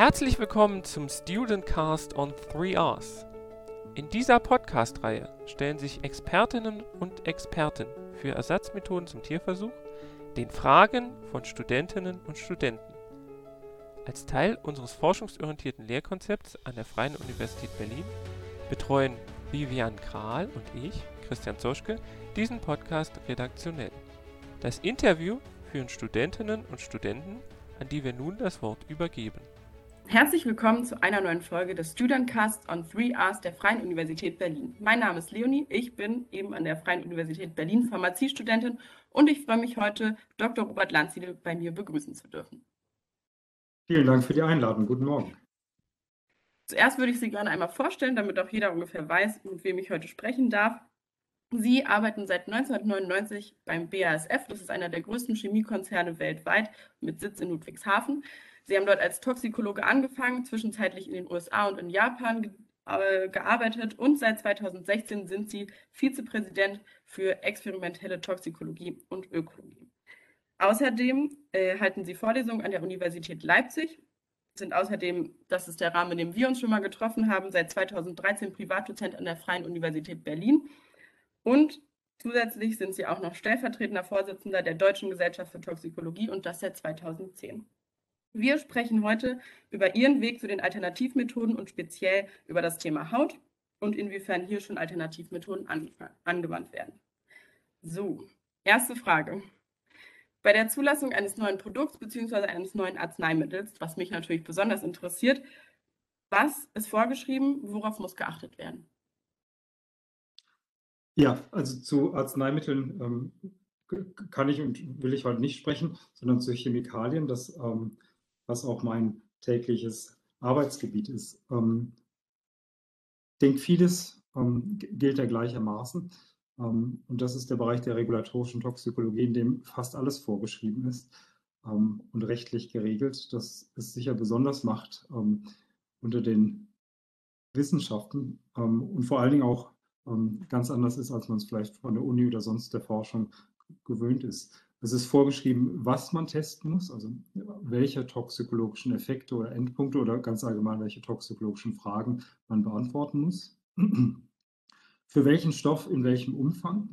Herzlich willkommen zum Student Cast on 3Rs. In dieser Podcast-Reihe stellen sich Expertinnen und Experten für Ersatzmethoden zum Tierversuch den Fragen von Studentinnen und Studenten. Als Teil unseres forschungsorientierten Lehrkonzepts an der Freien Universität Berlin betreuen Vivian Kral und ich, Christian Zoschke, diesen Podcast redaktionell. Das Interview führen Studentinnen und Studenten, an die wir nun das Wort übergeben. Herzlich willkommen zu einer neuen Folge des Studentcasts on 3Rs der Freien Universität Berlin. Mein Name ist Leonie, ich bin eben an der Freien Universität Berlin Pharmaziestudentin und ich freue mich heute, Dr. Robert Landsiedel bei mir begrüßen zu dürfen. Vielen Dank für die Einladung. Guten Morgen. Zuerst würde ich Sie gerne einmal vorstellen, damit auch jeder ungefähr weiß, mit wem ich heute sprechen darf. Sie arbeiten seit 1999 beim BASF, das ist einer der größten Chemiekonzerne weltweit mit Sitz in Ludwigshafen. Sie haben dort als Toxikologe angefangen, zwischenzeitlich in den USA und in Japan äh, gearbeitet und seit 2016 sind Sie Vizepräsident für experimentelle Toxikologie und Ökologie. Außerdem äh, halten Sie Vorlesungen an der Universität Leipzig, sind außerdem, das ist der Rahmen, in dem wir uns schon mal getroffen haben, seit 2013 Privatdozent an der Freien Universität Berlin und zusätzlich sind Sie auch noch stellvertretender Vorsitzender der Deutschen Gesellschaft für Toxikologie und das seit 2010. Wir sprechen heute über Ihren Weg zu den Alternativmethoden und speziell über das Thema Haut und inwiefern hier schon Alternativmethoden angewandt werden. So, erste Frage. Bei der Zulassung eines neuen Produkts bzw. eines neuen Arzneimittels, was mich natürlich besonders interessiert, was ist vorgeschrieben, worauf muss geachtet werden? Ja, also zu Arzneimitteln ähm, kann ich und will ich heute nicht sprechen, sondern zu Chemikalien. Das ähm, was auch mein tägliches Arbeitsgebiet ist. Ähm, ich denke, vieles ähm, gilt ja gleichermaßen. Ähm, und das ist der Bereich der regulatorischen Toxikologie, in dem fast alles vorgeschrieben ist ähm, und rechtlich geregelt. Das es sicher besonders macht ähm, unter den Wissenschaften ähm, und vor allen Dingen auch ganz anders ist, als man es vielleicht von der Uni oder sonst der Forschung gewöhnt ist. Es ist vorgeschrieben, was man testen muss, also welche toxikologischen Effekte oder Endpunkte oder ganz allgemein welche toxikologischen Fragen man beantworten muss. Für welchen Stoff in welchem Umfang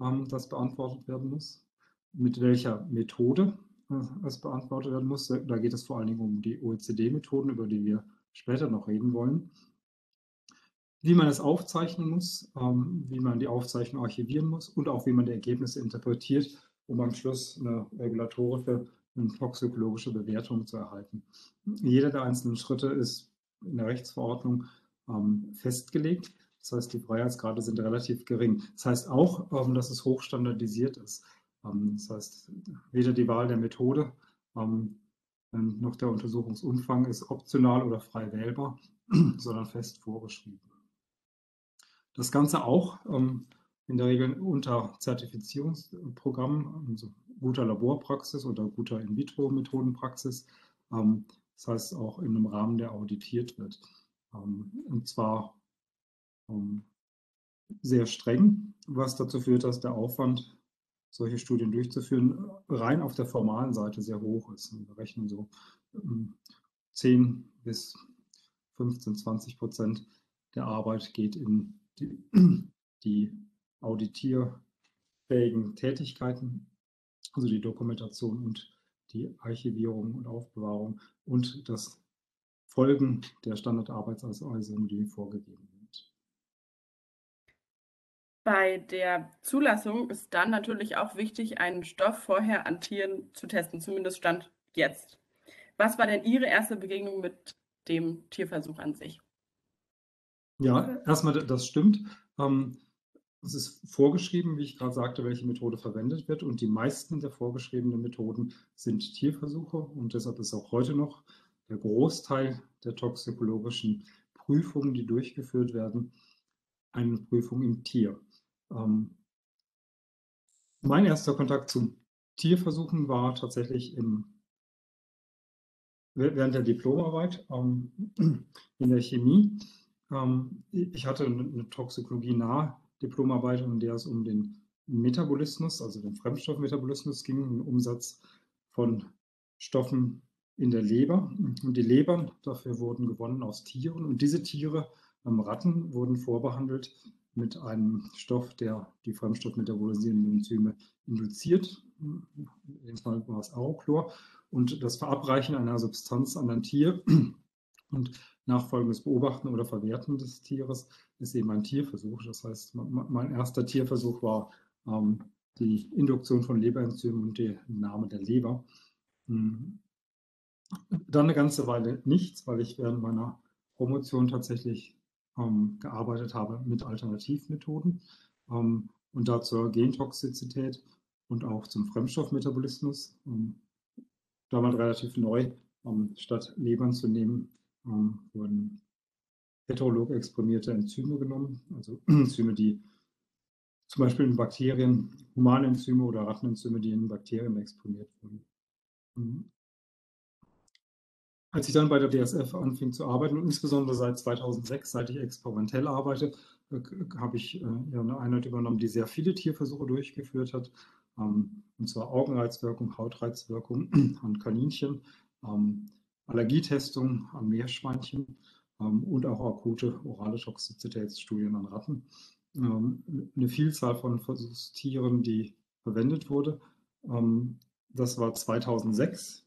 ähm, das beantwortet werden muss, mit welcher Methode äh, es beantwortet werden muss. Da geht es vor allen Dingen um die OECD-Methoden, über die wir später noch reden wollen. Wie man es aufzeichnen muss, ähm, wie man die Aufzeichnung archivieren muss und auch wie man die Ergebnisse interpretiert um am Schluss eine regulatorische und toxikologische Bewertung zu erhalten. Jeder der einzelnen Schritte ist in der Rechtsverordnung ähm, festgelegt. Das heißt, die Freiheitsgrade sind relativ gering. Das heißt auch, ähm, dass es hochstandardisiert ist. Ähm, das heißt, weder die Wahl der Methode ähm, noch der Untersuchungsumfang ist optional oder frei wählbar, sondern fest vorgeschrieben. Das Ganze auch ähm, in der Regel unter Zertifizierungsprogrammen, also guter Laborpraxis oder guter In-vitro-Methodenpraxis. Ähm, das heißt auch in einem Rahmen, der auditiert wird. Ähm, und zwar ähm, sehr streng, was dazu führt, dass der Aufwand, solche Studien durchzuführen, rein auf der formalen Seite sehr hoch ist. Wir rechnen so 10 bis 15, 20 Prozent der Arbeit geht in die, die auditierfähigen Tätigkeiten, also die Dokumentation und die Archivierung und Aufbewahrung und das Folgen der Standardarbeitsanweisungen, die vorgegeben sind. Bei der Zulassung ist dann natürlich auch wichtig, einen Stoff vorher an Tieren zu testen, zumindest Stand jetzt. Was war denn Ihre erste Begegnung mit dem Tierversuch an sich? Ja, erstmal, das stimmt. Ähm, es ist vorgeschrieben, wie ich gerade sagte, welche Methode verwendet wird. Und die meisten der vorgeschriebenen Methoden sind Tierversuche. Und deshalb ist auch heute noch der Großteil der toxikologischen Prüfungen, die durchgeführt werden, eine Prüfung im Tier. Ähm, mein erster Kontakt zu Tierversuchen war tatsächlich im, während der Diplomarbeit ähm, in der Chemie. Ähm, ich hatte eine Toxikologie nahe Diplomarbeit, in der es um den Metabolismus, also den Fremdstoffmetabolismus ging, den Umsatz von Stoffen in der Leber. Und die Lebern dafür wurden gewonnen aus Tieren. Und diese Tiere, ähm, Ratten, wurden vorbehandelt mit einem Stoff, der die fremdstoffmetabolisierenden Enzyme induziert. In dem Fall war es Aurochlor. Und das Verabreichen einer Substanz an ein Tier und nachfolgendes Beobachten oder Verwerten des Tieres ist eben ein Tierversuch. Das heißt, mein erster Tierversuch war ähm, die Induktion von Leberenzymen und der Name der Leber. Hm. Dann eine ganze Weile nichts, weil ich während meiner Promotion tatsächlich ähm, gearbeitet habe mit Alternativmethoden ähm, und da zur Gentoxizität und auch zum Fremdstoffmetabolismus. Ähm, damals relativ neu, ähm, statt Lebern zu nehmen, ähm, wurden heterolog exprimierte Enzyme genommen, also Enzyme, die zum Beispiel in Bakterien, humane Enzyme oder Rattenenzyme, die in Bakterien exprimiert wurden. Mhm. Als ich dann bei der BSF anfing zu arbeiten und insbesondere seit 2006, seit ich experimentell arbeite, äh, habe ich äh, eine Einheit übernommen, die sehr viele Tierversuche durchgeführt hat, ähm, und zwar Augenreizwirkung, Hautreizwirkung an Kaninchen, ähm, Allergietestung an Meerschweinchen ähm, und auch akute orale Toxizitätsstudien an Ratten. Eine Vielzahl von Versuchstieren, die verwendet wurde. Das war 2006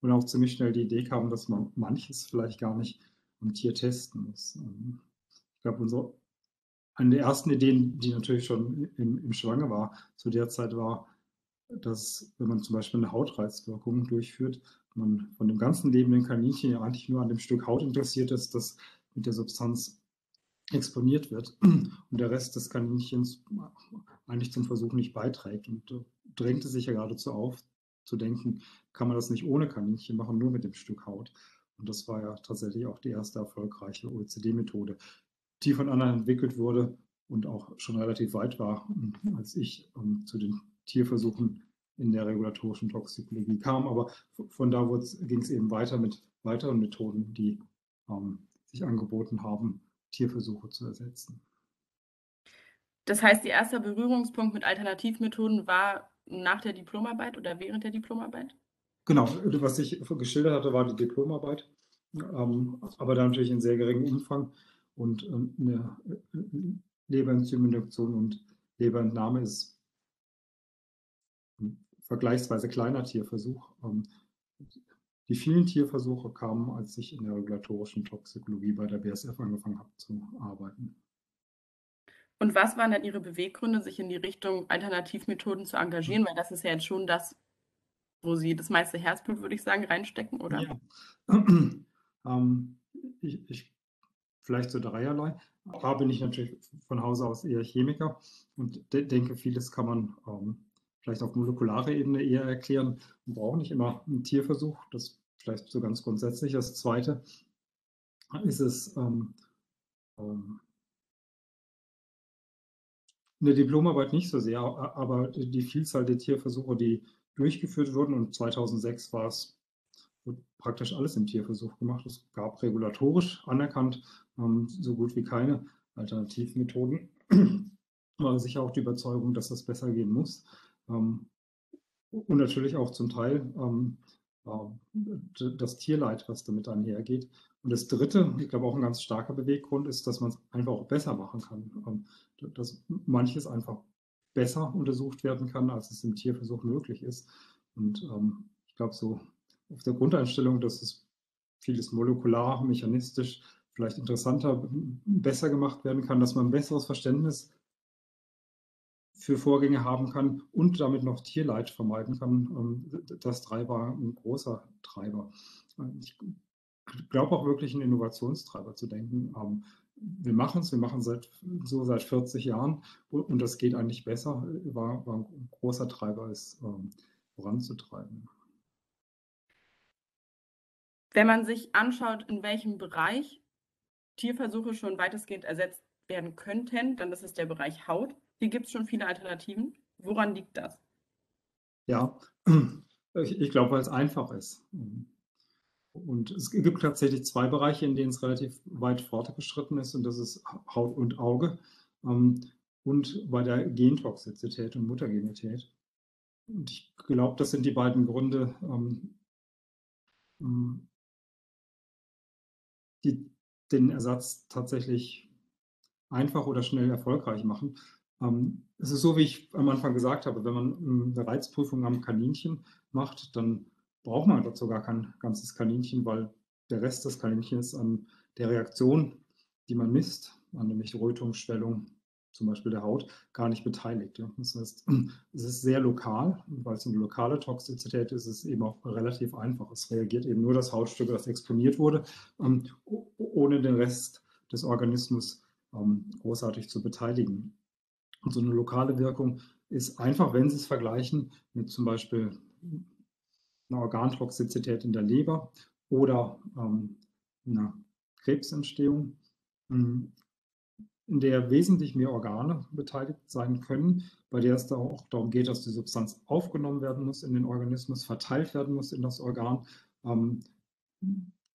und auch ziemlich schnell die Idee kam, dass man manches vielleicht gar nicht am Tier testen muss. Ähm, ich glaube, unsere, eine der ersten Ideen, die natürlich schon im, im Schwange war, zu der Zeit war, dass wenn man zum Beispiel eine Hautreizwirkung durchführt, man von dem ganzen lebenden Kaninchen ja eigentlich nur an dem Stück Haut interessiert ist, das mit der Substanz exponiert wird und der Rest des Kaninchens eigentlich zum Versuch nicht beiträgt. Und äh, drängte sich ja geradezu auf, zu denken, kann man das nicht ohne Kaninchen machen, nur mit dem Stück Haut. Und das war ja tatsächlich auch die erste erfolgreiche OECD-Methode, die von anderen entwickelt wurde und auch schon relativ weit war, als ich um, zu den Tierversuchen in der regulatorischen Toxikologie kam. Aber von da ging es eben weiter mit weiteren Methoden, die ähm, sich angeboten haben, Tierversuche zu ersetzen. Das heißt, Ihr erster Berührungspunkt mit Alternativmethoden war nach der Diplomarbeit oder während der Diplomarbeit? Genau, was ich geschildert hatte, war die Diplomarbeit, ähm, aber da natürlich in sehr geringem Umfang und ähm, eine äh, Leberenzyminduktion und Leberentnahme ist vergleichsweise kleiner Tierversuch. Ähm, die vielen Tierversuche kamen, als ich in der regulatorischen Toxikologie bei der BSF angefangen habe zu arbeiten. Und was waren dann Ihre Beweggründe, sich in die Richtung Alternativmethoden zu engagieren? Weil das ist ja jetzt schon das, wo Sie das meiste Herzblut, würde ich sagen, reinstecken, oder? Ja. ähm, ich, ich, vielleicht so dreierlei. Da bin ich natürlich von Hause aus eher Chemiker und de denke, vieles kann man ähm, vielleicht auf molekularer Ebene eher erklären. Man braucht nicht immer einen Tierversuch, das vielleicht so ganz grundsätzlich. Das Zweite ist es, ähm, ähm in der Diplomarbeit nicht so sehr, aber die Vielzahl der Tierversuche, die durchgeführt wurden, und 2006 war es praktisch alles im Tierversuch gemacht. Es gab regulatorisch anerkannt ähm, so gut wie keine Alternativmethoden. Aber sicher auch die Überzeugung, dass das besser gehen muss. Ähm, und natürlich auch zum Teil ähm, das Tierleid, was damit einhergeht. Und das Dritte, ich glaube auch ein ganz starker Beweggrund ist, dass man es einfach auch besser machen kann. Ähm, dass manches einfach besser untersucht werden kann, als es im Tierversuch möglich ist. Und ich glaube, so auf der Grundeinstellung, dass es vieles molekular, mechanistisch vielleicht interessanter, besser gemacht werden kann, dass man ein besseres Verständnis für Vorgänge haben kann und damit noch Tierleid vermeiden kann. Ähm, das Treiber ein großer Treiber. Ich glaube auch wirklich einen Innovationstreiber zu denken. Ähm, wir machen es, wir machen seit so seit 40 Jahren und das geht eigentlich besser, war, war ein großer Treiber, es ähm, voranzutreiben. Wenn man sich anschaut, in welchem Bereich Tierversuche schon weitestgehend ersetzt werden könnten, dann ist es der Bereich Haut. Hier gibt es schon viele Alternativen. Woran liegt das? Ja, ich, ich glaube, weil es einfach ist. Und es gibt tatsächlich zwei Bereiche, in denen es relativ weit fortgeschritten ist, und das ist Haut und Auge ähm, und bei der Gentoxizität und Muttergenität. Und ich glaube, das sind die beiden Gründe, ähm, ähm, die den Ersatz tatsächlich einfach oder schnell erfolgreich machen. Ähm, es ist so, wie ich am Anfang gesagt habe, wenn man ähm, eine Reizprüfung am Kaninchen macht, dann braucht man dazu gar kein ganzes Kaninchen, weil der Rest des Kaninchens an der Reaktion, die man misst, an nämlich Rötung, Schwellung, zum Beispiel der Haut, gar nicht beteiligt. Das heißt, es ist sehr lokal, weil es eine lokale Toxizität ist, ist es eben auch relativ einfach. Es reagiert eben nur das Hautstück, das exponiert wurde, ähm, ohne den Rest des Organismus großartig zu beteiligen. Und so eine lokale Wirkung ist einfach, wenn Sie es vergleichen mit zum Beispiel einer Organtoxizität in der Leber oder ähm, einer Krebsentstehung, hm, in der wesentlich mehr Organe beteiligt sein können, bei der es da auch darum geht, dass die Substanz aufgenommen werden muss in den Organismus, verteilt werden muss in das Organ, ähm,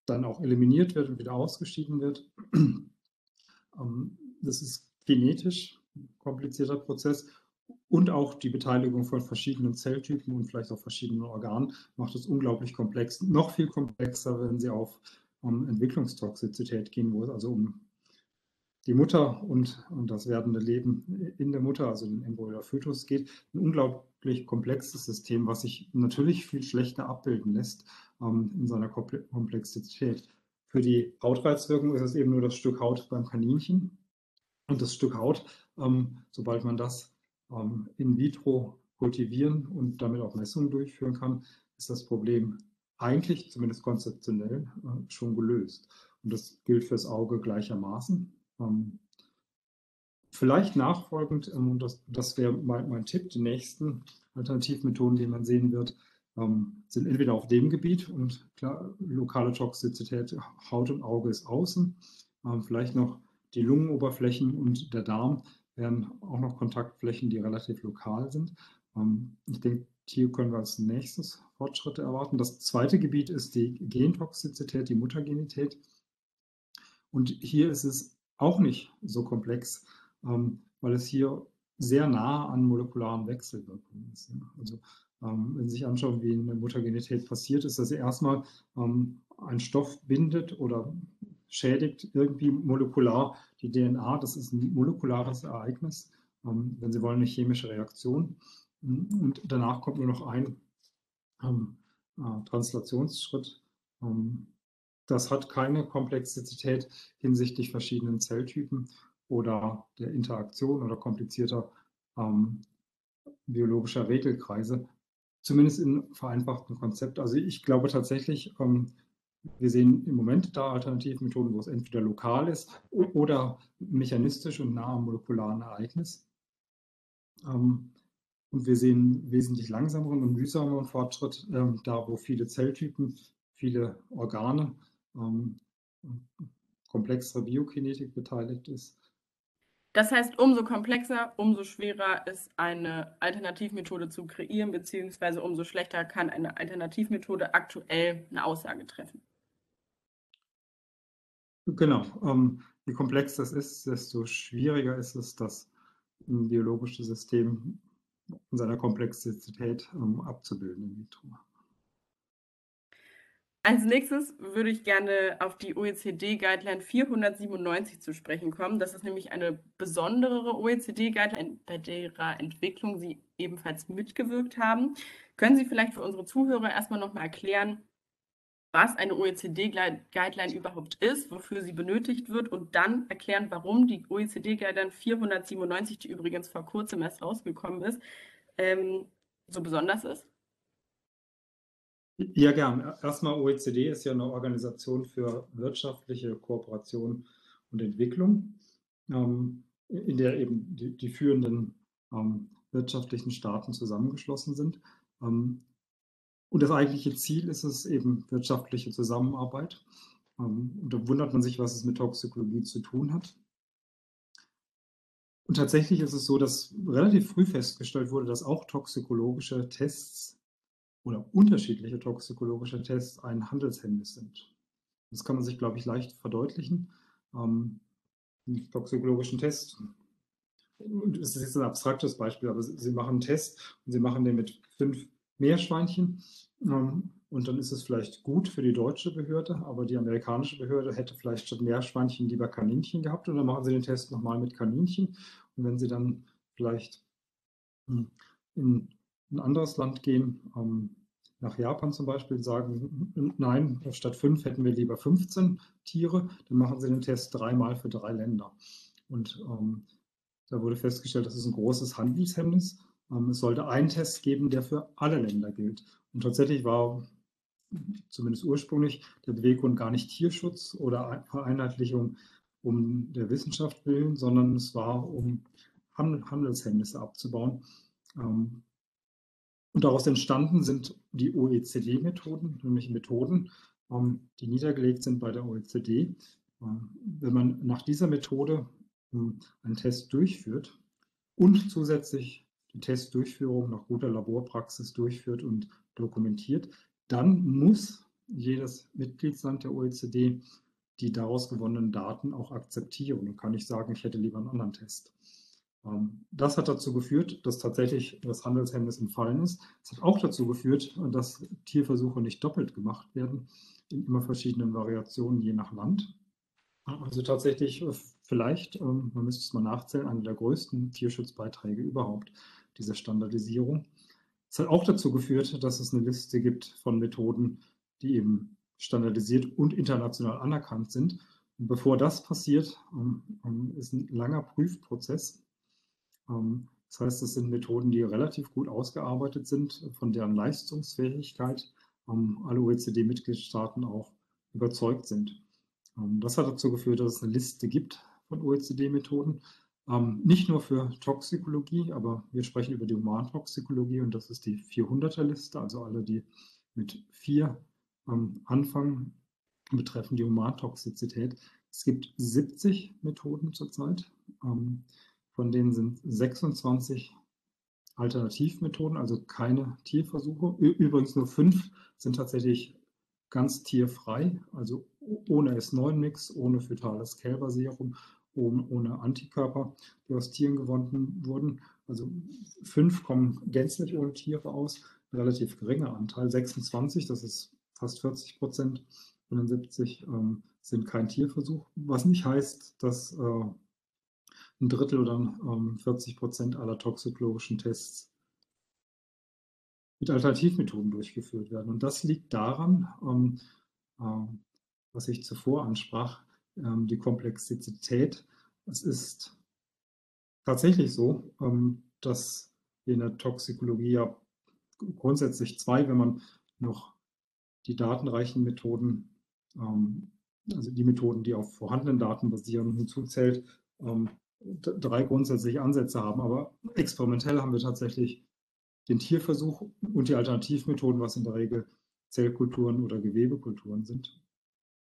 dann auch eliminiert wird und wieder ausgeschieden wird. ähm, das ist genetisch komplizierter Prozess und auch die Beteiligung von verschiedenen Zelltypen und vielleicht auch verschiedenen Organen macht es unglaublich komplex. Noch viel komplexer, wenn Sie auf um, ähm, Entwicklungstoxizität gehen, wo es also um die Mutter und, und das werdende Leben in der Mutter, also den Embryo oder Fötus geht. Ein unglaublich komplexes System, was sich natürlich viel schlechter abbilden lässt ähm, in seiner Komplexität. Für die Hautreizwirkung ist es eben nur das Stück Haut beim Kaninchen. Und das Stück Haut, sobald man das ähm, in vitro kultivieren und damit auch Messungen durchführen kann, ist das Problem eigentlich, zumindest konzeptionell, äh, schon gelöst. Und das gilt fürs Auge gleichermaßen. Ähm, vielleicht nachfolgend, ähm, und das, das wäre mein, mein, Tipp, die nächsten Alternativmethoden, die man sehen wird, ähm, sind entweder auf dem Gebiet und klar, lokale Toxizität, Haut und Auge ist außen, ähm, vielleicht noch die Lungenoberflächen und der Darm wären auch noch Kontaktflächen, die relativ lokal sind. Ähm, ich denke, hier können wir als nächstes Fortschritte erwarten. Das zweite Gebiet ist die Gentoxizität, die Muttergenität. Und hier ist es auch nicht so komplex, ähm, weil es hier sehr nah an molekularen Wechselwirkungen ist. Also ähm, wenn Sie sich anschauen, wie eine Muttergenität passiert, ist, dass sie erstmal ein Stoff bindet oder schädigt irgendwie molekular die DNA. Das ist ein molekulares Ereignis, ähm, wenn Sie wollen, eine chemische Reaktion. Und danach kommt nur noch ein ähm, äh, Translationsschritt. Ähm, das hat keine Komplexität hinsichtlich verschiedenen Zelltypen oder der Interaktion oder komplizierter ähm, biologischer Regelkreise, zumindest in vereinfachten Konzept. Also ich glaube tatsächlich, ähm, wir sehen im Moment da Alternativmethoden, wo es entweder lokal ist oder mechanistisch und nah am molekularen Ereignis. Ähm, und wir sehen wesentlich langsameren und mühsameren Fortschritt ähm, da, wo viele Zelltypen, viele Organe ähm, komplexere Biokinetik beteiligt ist. Das heißt, umso komplexer, umso schwerer ist eine Alternativmethode zu kreieren, beziehungsweise umso schlechter kann eine Alternativmethode aktuell eine Aussage treffen. Genau. Ähm, je komplexer es ist, desto schwieriger ist es, das biologische System in seiner Komplexität ähm, abzubilden in vitro. Als nächstes würde ich gerne auf die OECD-Guideline 497 zu sprechen kommen. Das ist nämlich eine besondere OECD-Guideline, bei derer Entwicklung Sie ebenfalls mitgewirkt haben. Können Sie vielleicht für unsere Zuhörer erstmal nochmal erklären, was eine OECD-Guideline überhaupt ist, wofür sie benötigt wird und dann erklären, warum die OECD-Guideline 497, die übrigens vor kurzem erst rausgekommen ist, ähm, so besonders ist? Ja, gern. Erstmal OECD ist ja eine Organisation für wirtschaftliche Kooperation und Entwicklung, ähm, in der eben die, die führenden ähm, wirtschaftlichen Staaten zusammengeschlossen sind. Ähm, und das eigentliche Ziel ist es eben wirtschaftliche Zusammenarbeit. und da wundert man sich, was es mit Toxikologie zu tun hat. Und tatsächlich ist es so, dass relativ früh festgestellt wurde, dass auch toxikologische Tests oder unterschiedliche toxikologische Tests ein Handelshemmnis sind. Das kann man sich, glaube ich, leicht verdeutlichen. Ähm, toxikologischen Test, und es ist jetzt ein abstraktes Beispiel, aber Sie machen einen Test und Sie machen den mit fünf Meerschweinchen. Ähm, und dann ist es vielleicht gut für die deutsche Behörde, aber die amerikanische Behörde hätte vielleicht statt Meerschweinchen lieber Kaninchen gehabt und dann machen sie den Test nochmal mit Kaninchen. Und wenn sie dann vielleicht hm, in ein anderes Land gehen, ähm, nach Japan zum Beispiel, sagen, nein, statt fünf hätten wir lieber 15 Tiere, dann machen sie den Test dreimal für drei Länder. Und ähm, da wurde festgestellt, das ist ein großes Handelshemmnis. Ähm, es sollte einen Test geben, der für alle Länder gilt. Und tatsächlich war zumindest ursprünglich der Beweggrund gar nicht Tierschutz oder Vereinheitlichung um der Wissenschaft willen, sondern es war, um Handelshemmnisse abzubauen. Ähm, und daraus entstanden sind die OECD-Methoden, nämlich Methoden, ähm, die niedergelegt sind bei der OECD. Wenn man nach dieser Methode einen Test durchführt und zusätzlich die Testdurchführung nach guter Laborpraxis durchführt und dokumentiert, dann muss jedes Mitgliedsland der OECD die daraus gewonnenen Daten auch akzeptieren und kann nicht sagen, ich hätte lieber einen anderen Test. Ähm, das hat dazu geführt, dass tatsächlich das Handelshemmnis entfallen ist. Es hat auch dazu geführt, dass Tierversuche nicht doppelt gemacht werden, in immer verschiedenen Variationen je nach Land. Also tatsächlich äh, vielleicht, ähm, man müsste es mal nachzählen, einer der größten Tierschutzbeiträge überhaupt, diese Standardisierung. Es hat auch dazu geführt, dass es eine Liste gibt von Methoden, die eben standardisiert und international anerkannt sind. Und bevor das passiert, ähm, ähm, ist ein langer Prüfprozess. Ähm, das heißt, es sind Methoden, die relativ gut ausgearbeitet sind, von deren Leistungsfähigkeit alle OECD-Mitgliedstaaten auch überzeugt sind. Das hat dazu geführt, dass es eine Liste gibt von OECD-Methoden, ähm, nicht nur für Toxikologie, aber wir sprechen über die Humantoxikologie und das ist die 400er-Liste, also alle, die mit vier ähm, anfangen, betreffen die Humantoxizität. Es gibt 70 Methoden zurzeit, ähm, von denen sind 26 Alternativmethoden, also keine Tierversuche. Übrigens nur fünf sind tatsächlich ganz tierfrei, also ohne S9-Mix, ohne fetales Kälberserum ohne Antikörper, die aus Tieren gewonnen wurden. Also fünf kommen gänzlich ohne Tiere aus, ein relativ geringer Anteil, 26, das ist fast 40 Prozent von den 70 ähm, sind kein Tierversuch, was nicht heißt, dass äh, ein Drittel oder ähm, 40 Prozent aller toxikologischen Tests mit Alternativmethoden durchgeführt werden. Und das liegt daran, ähm, äh, was ich zuvor ansprach, ähm, die Komplexität. Es ist tatsächlich so, ähm, dass in der Toxikologie ja grundsätzlich zwei, wenn man noch die datenreichen Methoden, ähm, also die Methoden, die auf vorhandenen Daten basieren, hinzuzählt, drei grundsätzliche Ansätze haben. Aber experimentell haben wir tatsächlich den Tierversuch und die Alternativmethoden, was in der Regel Zellkulturen oder Gewebekulturen sind.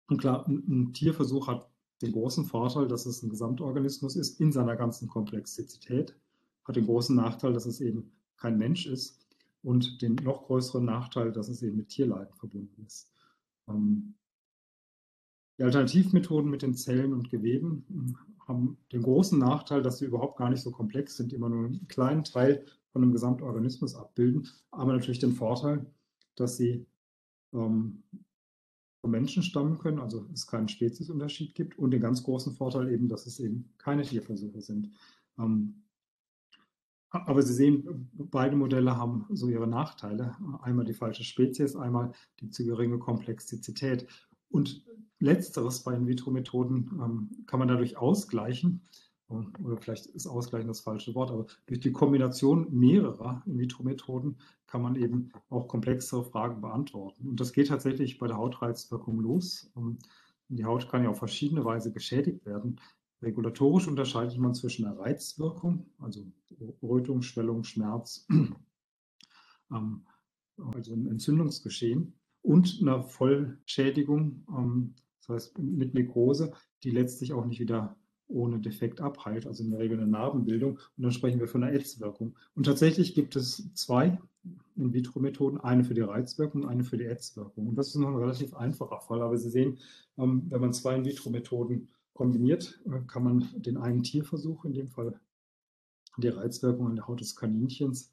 Und klar, ein, ein Tierversuch hat den großen Vorteil, dass es ein Gesamtorganismus ist in seiner ganzen Komplexität, hat den großen Nachteil, dass es eben kein Mensch ist und den noch größeren Nachteil, dass es eben mit Tierleiden verbunden ist. Ähm, die Alternativmethoden mit den Zellen und Geweben hm, haben den großen Nachteil, dass sie überhaupt gar nicht so komplex sind, immer nur einen kleinen Teil von einem Gesamtorganismus abbilden, aber natürlich den Vorteil, dass sie ähm, Menschen stammen können, also es keinen Speziesunterschied gibt und den ganz großen Vorteil eben, dass es eben keine Tierversuche sind. Ähm, aber Sie sehen, beide Modelle haben so ihre Nachteile. Einmal die falsche Spezies, einmal die zu geringe Komplexität. Und letzteres bei In-vitro-Methoden ähm, kann man dadurch ausgleichen, oder vielleicht ist Ausgleichen das falsche Wort, aber durch die Kombination mehrerer In-vitro-Methoden kann man eben auch komplexere Fragen beantworten. Und das geht tatsächlich bei der Hautreizwirkung los. Die Haut kann ja auf verschiedene Weise geschädigt werden. Regulatorisch unterscheidet man zwischen einer Reizwirkung, also Rötung, Schwellung, Schmerz, ähm, also ein Entzündungsgeschehen, und einer Vollschädigung, ähm, das heißt mit Nekrose, die letztlich auch nicht wieder ohne Defekt abheilt, also in der Regel eine Narbenbildung. Und dann sprechen wir von einer Ätzwirkung. Und tatsächlich gibt es zwei In-vitro-Methoden, eine für die Reizwirkung, eine für die Ätzwirkung. Und das ist noch ein relativ einfacher Fall. Aber Sie sehen, ähm, wenn man zwei In-vitro-Methoden kombiniert, äh, kann man den einen Tierversuch, in dem Fall die Reizwirkung an der Haut des Kaninchens,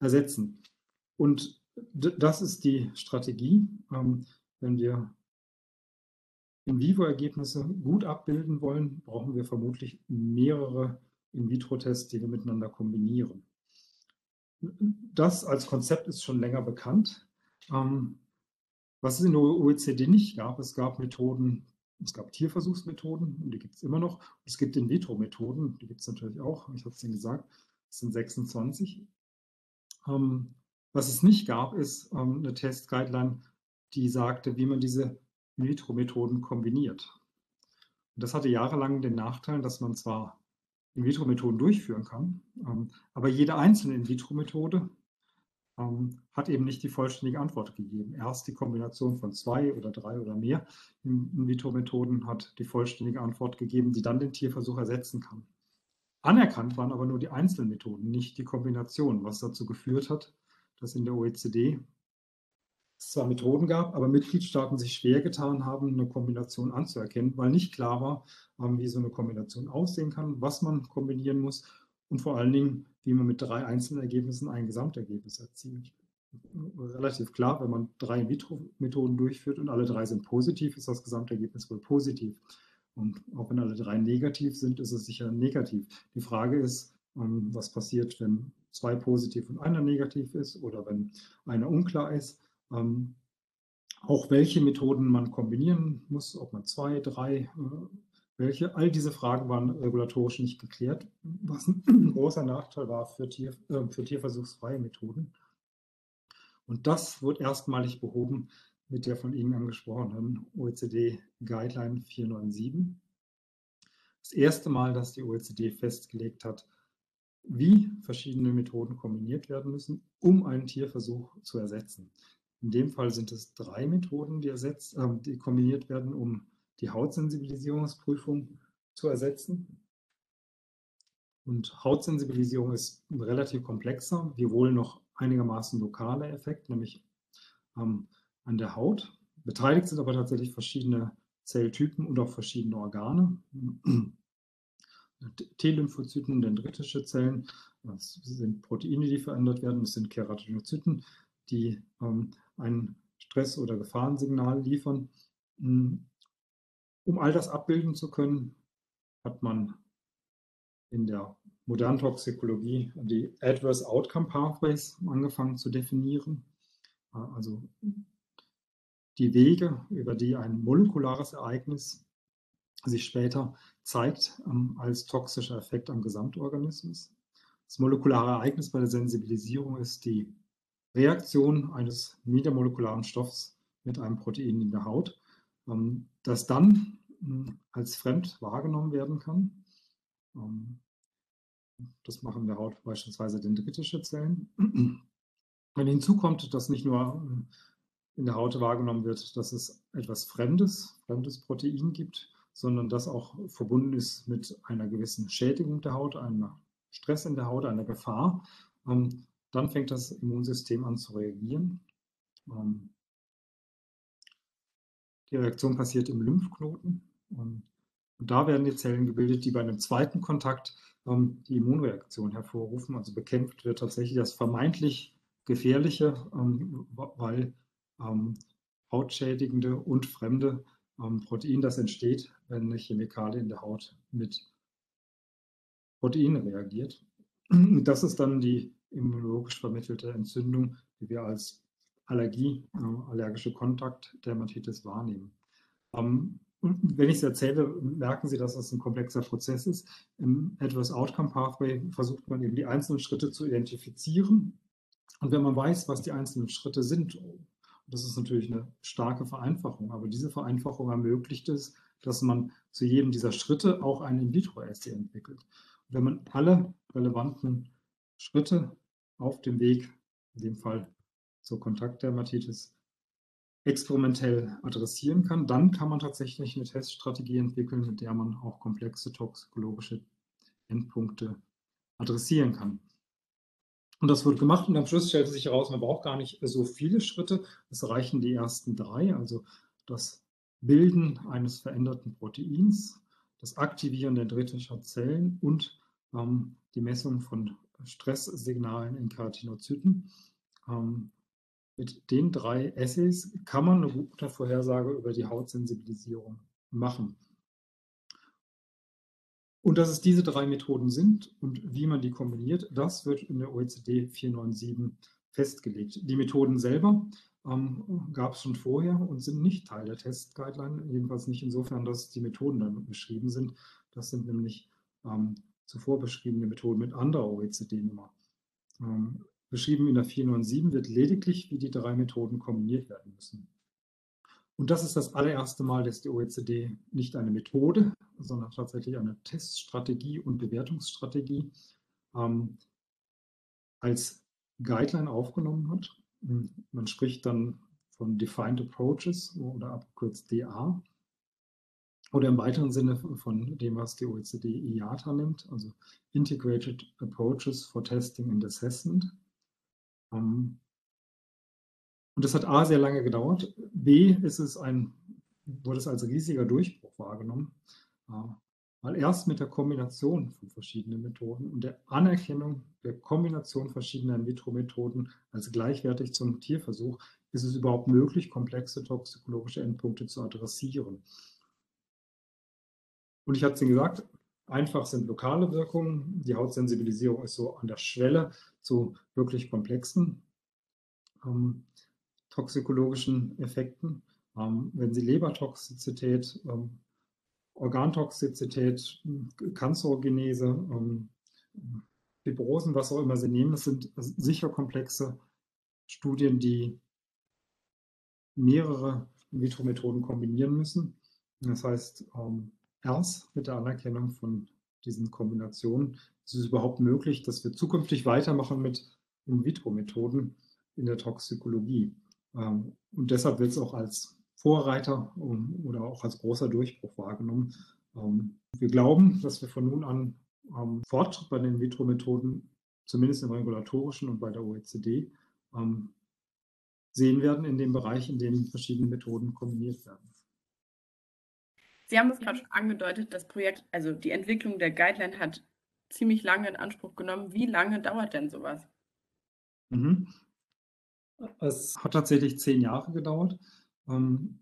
ersetzen. Und das ist die Strategie. Ähm, wenn wir In-vivo-Ergebnisse gut abbilden wollen, brauchen wir vermutlich mehrere In-vitro-Tests, die wir miteinander kombinieren. Das als Konzept ist schon länger bekannt. Ähm, was es in der OECD nicht gab, es gab Methoden, es gab Tierversuchsmethoden die gibt es immer noch. Es gibt In-vitro-Methoden, die gibt es natürlich auch, ich habe es Ihnen gesagt, es sind 26. Ähm, was es nicht gab, ist ähm, eine Test-Guideline, die sagte, wie man diese In-vitro-Methoden kombiniert. Und das hatte jahrelang den Nachteil, dass man zwar In-vitro-Methoden durchführen kann, ähm, aber jede einzelne In-vitro-Methode ähm, hat eben nicht die vollständige Antwort gegeben. Erst die Kombination von zwei oder drei oder mehr In-vitro-Methoden hat die vollständige Antwort gegeben, die dann den Tierversuch ersetzen kann. Anerkannt waren aber nur die einzelnen Methoden, nicht die Kombination, was dazu geführt hat, dass in der OECD es zwar Methoden gab, aber Mitgliedstaaten sich schwer getan haben, eine Kombination anzuerkennen, weil nicht klar war, ähm, wie so eine Kombination aussehen kann, was man kombinieren muss und vor allen Dingen, wie man mit drei einzelnen Ergebnissen ein Gesamtergebnis erzielt. Relativ klar, wenn man drei In-vitro-Methoden durchführt und alle drei sind positiv, ist das Gesamtergebnis wohl positiv. Und auch wenn alle drei negativ sind, ist es sicher negativ. Die Frage ist, ähm, was passiert, wenn zwei positiv und einer negativ ist oder wenn einer unklar ist. Ähm, auch welche Methoden man kombinieren muss, ob man zwei, drei, äh, welche, all diese Fragen waren regulatorisch nicht geklärt, was ein großer Nachteil war für, Tier, äh, für tierversuchsfreie Methoden. Und das wird erstmalig behoben mit der von Ihnen angesprochenen OECD Guideline 497. Das erste Mal, dass die OECD festgelegt hat, wie verschiedene Methoden kombiniert werden müssen, um einen Tierversuch zu ersetzen. In dem Fall sind es drei Methoden, die, ersetzt, äh, die kombiniert werden, um die Hautsensibilisierungsprüfung zu ersetzen. Und Hautsensibilisierung ist relativ komplexer, wiewohl noch einigermaßen lokaler Effekt, nämlich ähm, an der Haut. Beteiligt sind aber tatsächlich verschiedene Zelltypen und auch verschiedene Organe. T-Lymphozyten, dendritische Zellen, das sind Proteine, die verändert werden, das sind Keratinozyten, die ähm, ein Stress- oder Gefahrensignal liefern. Hm, um all das abbilden zu können, hat man in der modernen Toxikologie die Adverse Outcome Pathways angefangen zu definieren. Also die Wege, über die ein molekulares Ereignis sich später zeigt ähm, als toxischer Effekt am Gesamtorganismus. Das molekulare Ereignis bei der Sensibilisierung ist die Reaktion eines niedermolekularen Stoffs mit einem Protein in der Haut, ähm, das dann ähm, als fremd wahrgenommen werden kann. Ähm, das machen in der Haut beispielsweise dendritische Zellen. Wenn hinzu kommt, dass nicht nur ähm, in der Haut wahrgenommen wird, dass es etwas Fremdes, fremdes Protein gibt, sondern das auch verbunden ist mit einer gewissen Schädigung der Haut, einem Stress in der Haut, einer Gefahr, ähm, dann fängt das Immunsystem an zu reagieren. Ähm, die Reaktion passiert im Lymphknoten ähm, und da werden die Zellen gebildet, die bei einem zweiten Kontakt ähm, die Immunreaktion hervorrufen. Also bekämpft wird tatsächlich das vermeintlich Gefährliche, weil hautschädigende und fremde Protein, das entsteht, wenn eine Chemikalie in der Haut mit Proteinen reagiert. Das ist dann die immunologisch vermittelte Entzündung, die wir als Allergie, äh, allergische Kontaktdermatitis wahrnehmen. Ähm, wenn ich es erzähle, merken Sie, dass das ein komplexer Prozess ist. Im Adverse Outcome Pathway versucht man eben die einzelnen Schritte zu identifizieren. Und wenn man weiß, was die einzelnen Schritte sind, das ist natürlich eine starke Vereinfachung, aber diese Vereinfachung ermöglicht es, dass man zu jedem dieser Schritte auch einen In-vitro-Assay entwickelt. Und wenn man alle relevanten Schritte auf dem Weg, in dem Fall zur Kontaktdermatitis, experimentell adressieren kann, dann kann man tatsächlich eine Teststrategie entwickeln, mit der man auch komplexe toxikologische Endpunkte adressieren kann. Und das wird gemacht und am Schluss stellte sich heraus, man braucht gar nicht so viele Schritte. Es reichen die ersten drei, also das Bilden eines veränderten Proteins, das Aktivieren der dendritischer Zellen und ähm, die Messung von Stresssignalen in Keratinozyten. Ähm, mit den drei Essays kann man eine gute Vorhersage über die Hautsensibilisierung machen. Und dass es diese drei Methoden sind und wie man die kombiniert, das wird in der OECD 497 festgelegt. Die Methoden selber ähm, gab es schon vorher und sind nicht Teil der Test-Guideline, jedenfalls nicht insofern, dass die Methoden dann beschrieben sind. Das sind nämlich ähm, zuvor beschriebene Methoden mit anderer OECD-Nummer. Ähm, beschrieben in der 497 wird lediglich, wie die drei Methoden kombiniert werden müssen. Und das ist das allererste Mal, dass die OECD nicht eine Methode, sondern tatsächlich eine Teststrategie und Bewertungsstrategie ähm, als Guideline aufgenommen hat. Man spricht dann von Defined Approaches oder abgekürzt DA oder im weiteren Sinne von dem, was die OECD IATA nimmt, also Integrated Approaches for Testing and Assessment. Ähm, und das hat A sehr lange gedauert, B ist es ein, wurde es als riesiger Durchbruch wahrgenommen, weil erst mit der Kombination von verschiedenen Methoden und der Anerkennung der Kombination verschiedener In-vitro-Methoden als gleichwertig zum Tierversuch ist es überhaupt möglich, komplexe toxikologische Endpunkte zu adressieren. Und ich hatte es Ihnen gesagt, einfach sind lokale Wirkungen. Die Hautsensibilisierung ist so an der Schwelle zu wirklich komplexen ähm, toxikologischen Effekten. Ähm, wenn Sie Lebertoxizität, ähm, Organtoxizität, Kanzerogenese, ähm, Fibrosen, was auch immer Sie nehmen, das sind sicher komplexe Studien, die mehrere In-vitro-Methoden kombinieren müssen. Das heißt, ähm, erst mit der Anerkennung von diesen Kombinationen ist es überhaupt möglich, dass wir zukünftig weitermachen mit In-vitro-Methoden in der Toxikologie. Ähm, und deshalb wird es auch als Vorreiter oder auch als großer Durchbruch wahrgenommen. Ähm, wir glauben, dass wir von nun an ähm, Fortschritt bei den In-vitro-Methoden, zumindest im regulatorischen und bei der OECD, sehen werden in dem Bereich, in dem verschiedene Methoden kombiniert werden. Sie haben es gerade schon angedeutet, das Projekt, also die Entwicklung der Guideline hat ziemlich lange in Anspruch genommen. Wie lange dauert denn sowas? Mhm. Es hat tatsächlich zehn Jahre gedauert. Ähm,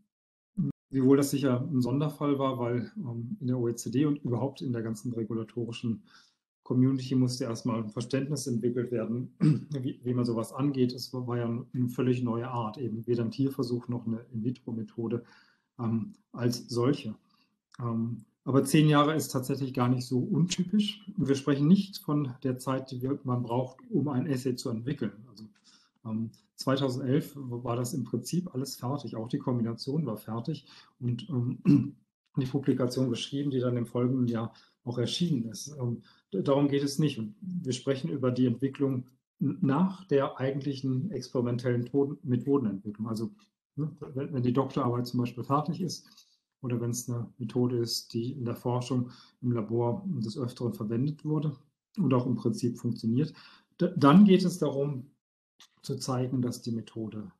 wiewohl das sicher ein Sonderfall war, weil ähm, in der OECD und überhaupt in der ganzen regulatorischen Community musste erstmal ein Verständnis entwickelt werden, wie, wie man sowas angeht. Es war, war, ja eine völlig neue Art, eben weder ein Tierversuch noch eine In-vitro-Methode ähm, als solche. Ähm, aber zehn Jahre ist tatsächlich gar nicht so untypisch. Wir sprechen nicht von der Zeit, die man braucht, um ein Essay zu entwickeln. Also ähm, 2011 war das im Prinzip alles fertig. Auch die Kombination war fertig und ähm, die Publikation geschrieben, die dann im folgenden Jahr auch erschienen ist. Ähm, darum geht es nicht. Wir sprechen über die Entwicklung nach der eigentlichen experimentellen Methodenentwicklung. Also ne, wenn die Doktorarbeit zum Beispiel fertig ist, oder wenn es eine Methode ist, die in der Forschung im Labor des Öfteren verwendet wurde und auch im Prinzip funktioniert. Dann geht es darum zu zeigen, dass die Methode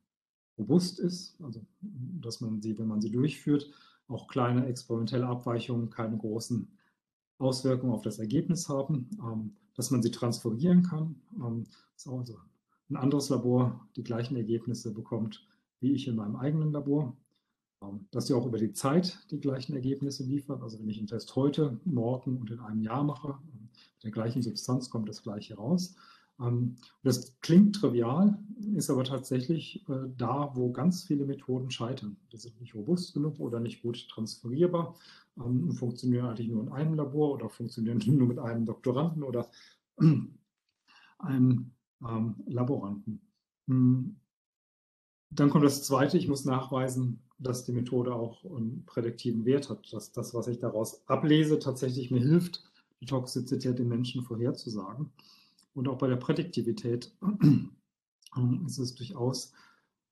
robust ist, also dass man sie, wenn man sie durchführt, auch kleine experimentelle Abweichungen keine großen Auswirkungen auf das Ergebnis haben, ähm, dass man sie transferieren kann, ähm, dass also ein anderes Labor die gleichen Ergebnisse bekommt wie ich in meinem eigenen Labor ähm, dass sie auch über die Zeit die gleichen Ergebnisse liefert. Also wenn ich einen Test heute, morgen und in einem Jahr mache, ähm, mit der gleichen Substanz kommt das gleiche raus. Ähm, das klingt trivial, ist aber tatsächlich äh, da, wo ganz viele Methoden scheitern. Die sind nicht robust genug oder nicht gut transferierbar, funktionieren eigentlich nur in einem Labor oder funktionieren nur mit einem Doktoranden oder einem Laboranten. Hm. Dann kommt das Zweite, ich muss nachweisen, dass die Methode auch einen prädiktiven Wert hat, dass das, was ich daraus ablese, tatsächlich mir hilft, die Toxizität im Menschen vorherzusagen. Und auch bei der Prädiktivität ähm, ist es durchaus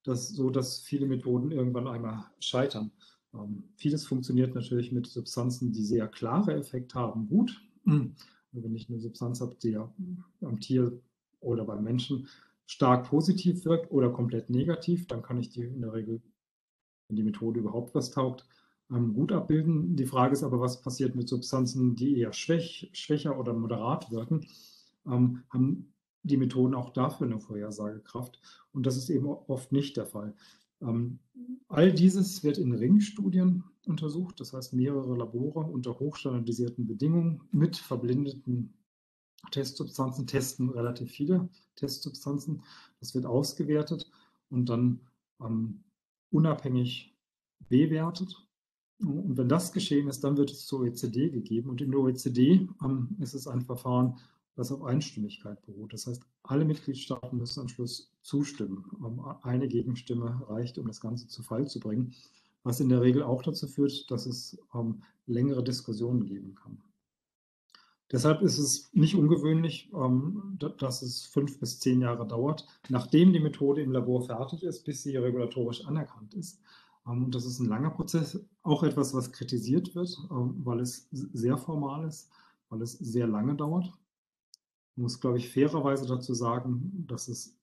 das so, dass viele Methoden irgendwann einmal scheitern. Ähm, vieles funktioniert natürlich mit Substanzen, die sehr klare Effekte haben, gut. Wenn ich eine Substanz habe, die ja am Tier oder beim Menschen stark positiv wirkt oder komplett negativ, dann kann ich die in der Regel wenn die Methode überhaupt was taugt, ähm, gut abbilden. Die Frage ist aber, was passiert mit Substanzen, die eher schwäch, schwächer oder moderat wirken, ähm, haben die Methoden auch dafür eine Vorhersagekraft. Und das ist eben oft nicht der Fall. Ähm, all dieses wird in Ringstudien untersucht, das heißt mehrere Labore unter hochstandardisierten Bedingungen mit verblindeten Testsubstanzen, testen relativ viele Testsubstanzen. Das wird ausgewertet und dann ähm, unabhängig bewertet. Und wenn das geschehen ist, dann wird es zur OECD gegeben. Und in der OECD ähm, ist es ein Verfahren, das auf Einstimmigkeit beruht. Das heißt, alle Mitgliedstaaten müssen am Schluss zustimmen. Ähm, eine Gegenstimme reicht, um das Ganze zu Fall zu bringen, was in der Regel auch dazu führt, dass es ähm, längere Diskussionen geben kann. Deshalb ist es nicht ungewöhnlich, ähm, dass es fünf bis zehn Jahre dauert, nachdem die Methode im Labor fertig ist, bis sie regulatorisch anerkannt ist. Und das ist ein langer Prozess, auch etwas, was kritisiert wird, weil es sehr formal ist, weil es sehr lange dauert. Ich muss, glaube ich, fairerweise dazu sagen, dass es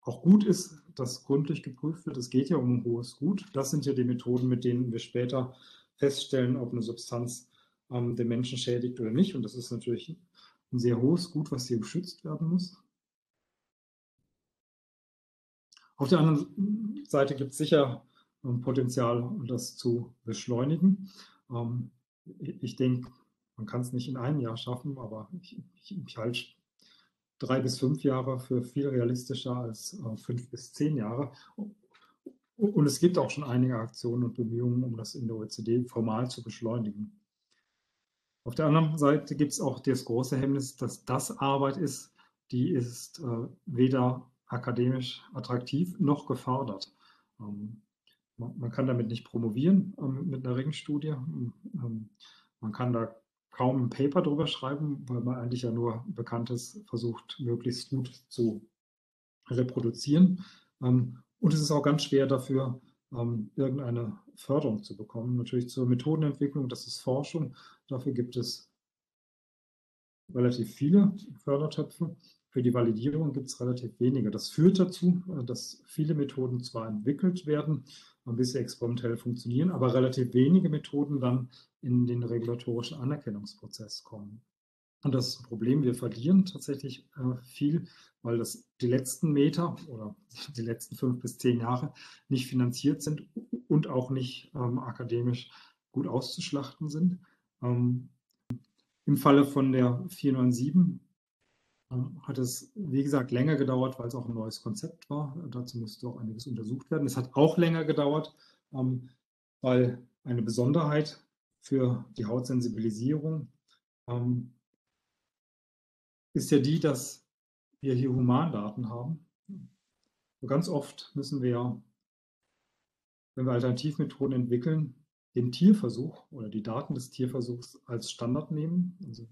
auch gut ist, dass gründlich geprüft wird. Es geht ja um ein hohes Gut. Das sind ja die Methoden, mit denen wir später feststellen, ob eine Substanz ähm, den Menschen schädigt oder nicht. Und das ist natürlich ein sehr hohes Gut, was hier geschützt werden muss. Auf der anderen Seite gibt es sicher ähm, Potenzial, das zu beschleunigen. Ähm, ich denke, man kann es nicht in einem Jahr schaffen, aber ich, ich, ich halte drei bis fünf Jahre für viel realistischer als äh, fünf bis zehn Jahre. Und es gibt auch schon einige Aktionen und Bemühungen, um das in der OECD formal zu beschleunigen. Auf der anderen Seite gibt es auch das große Hemmnis, dass das Arbeit ist, die ist äh, weder akademisch attraktiv noch gefördert. Ähm, man, man, kann damit nicht promovieren ähm, mit einer Ringstudie. Ähm, man kann da kaum ein Paper drüber schreiben, weil man eigentlich ja nur Bekanntes versucht, möglichst gut zu reproduzieren. Ähm, und es ist auch ganz schwer dafür, ähm, irgendeine Förderung zu bekommen. Natürlich zur Methodenentwicklung, das ist Forschung. Dafür gibt es relativ viele Fördertöpfe. Für die Validierung gibt es relativ wenige. Das führt dazu, äh, dass viele Methoden zwar entwickelt werden, bis sie experimentell funktionieren, aber relativ wenige Methoden dann in den regulatorischen Anerkennungsprozess kommen. Und das ist ein Problem. Wir verlieren tatsächlich äh, viel, weil das die letzten Meter oder die letzten fünf bis zehn Jahre nicht finanziert sind und auch nicht ähm, akademisch gut auszuschlachten sind. Ähm, Im Falle von der 497 äh, hat es, wie gesagt, länger gedauert, weil es auch ein neues Konzept war. Dazu musste auch einiges untersucht werden. Es hat auch länger gedauert, ähm, weil eine Besonderheit für die Hautsensibilisierung ähm, ist ja die, dass wir hier Humandaten haben. Und ganz oft müssen wir, wenn wir Alternativmethoden entwickeln, den Tierversuch oder die Daten des Tierversuchs als Standard nehmen, also,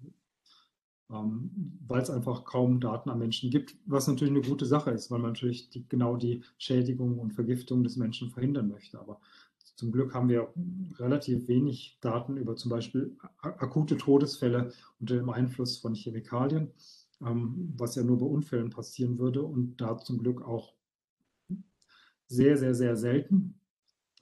ähm, weil es einfach kaum Daten am Menschen gibt, was natürlich eine gute Sache ist, weil man natürlich die, genau die Schädigung und Vergiftung des Menschen verhindern möchte. Aber zum Glück haben wir relativ wenig Daten über zum Beispiel akute Todesfälle unter dem Einfluss von Chemikalien, ähm, was ja nur bei Unfällen passieren würde und da zum Glück auch sehr, sehr, sehr selten.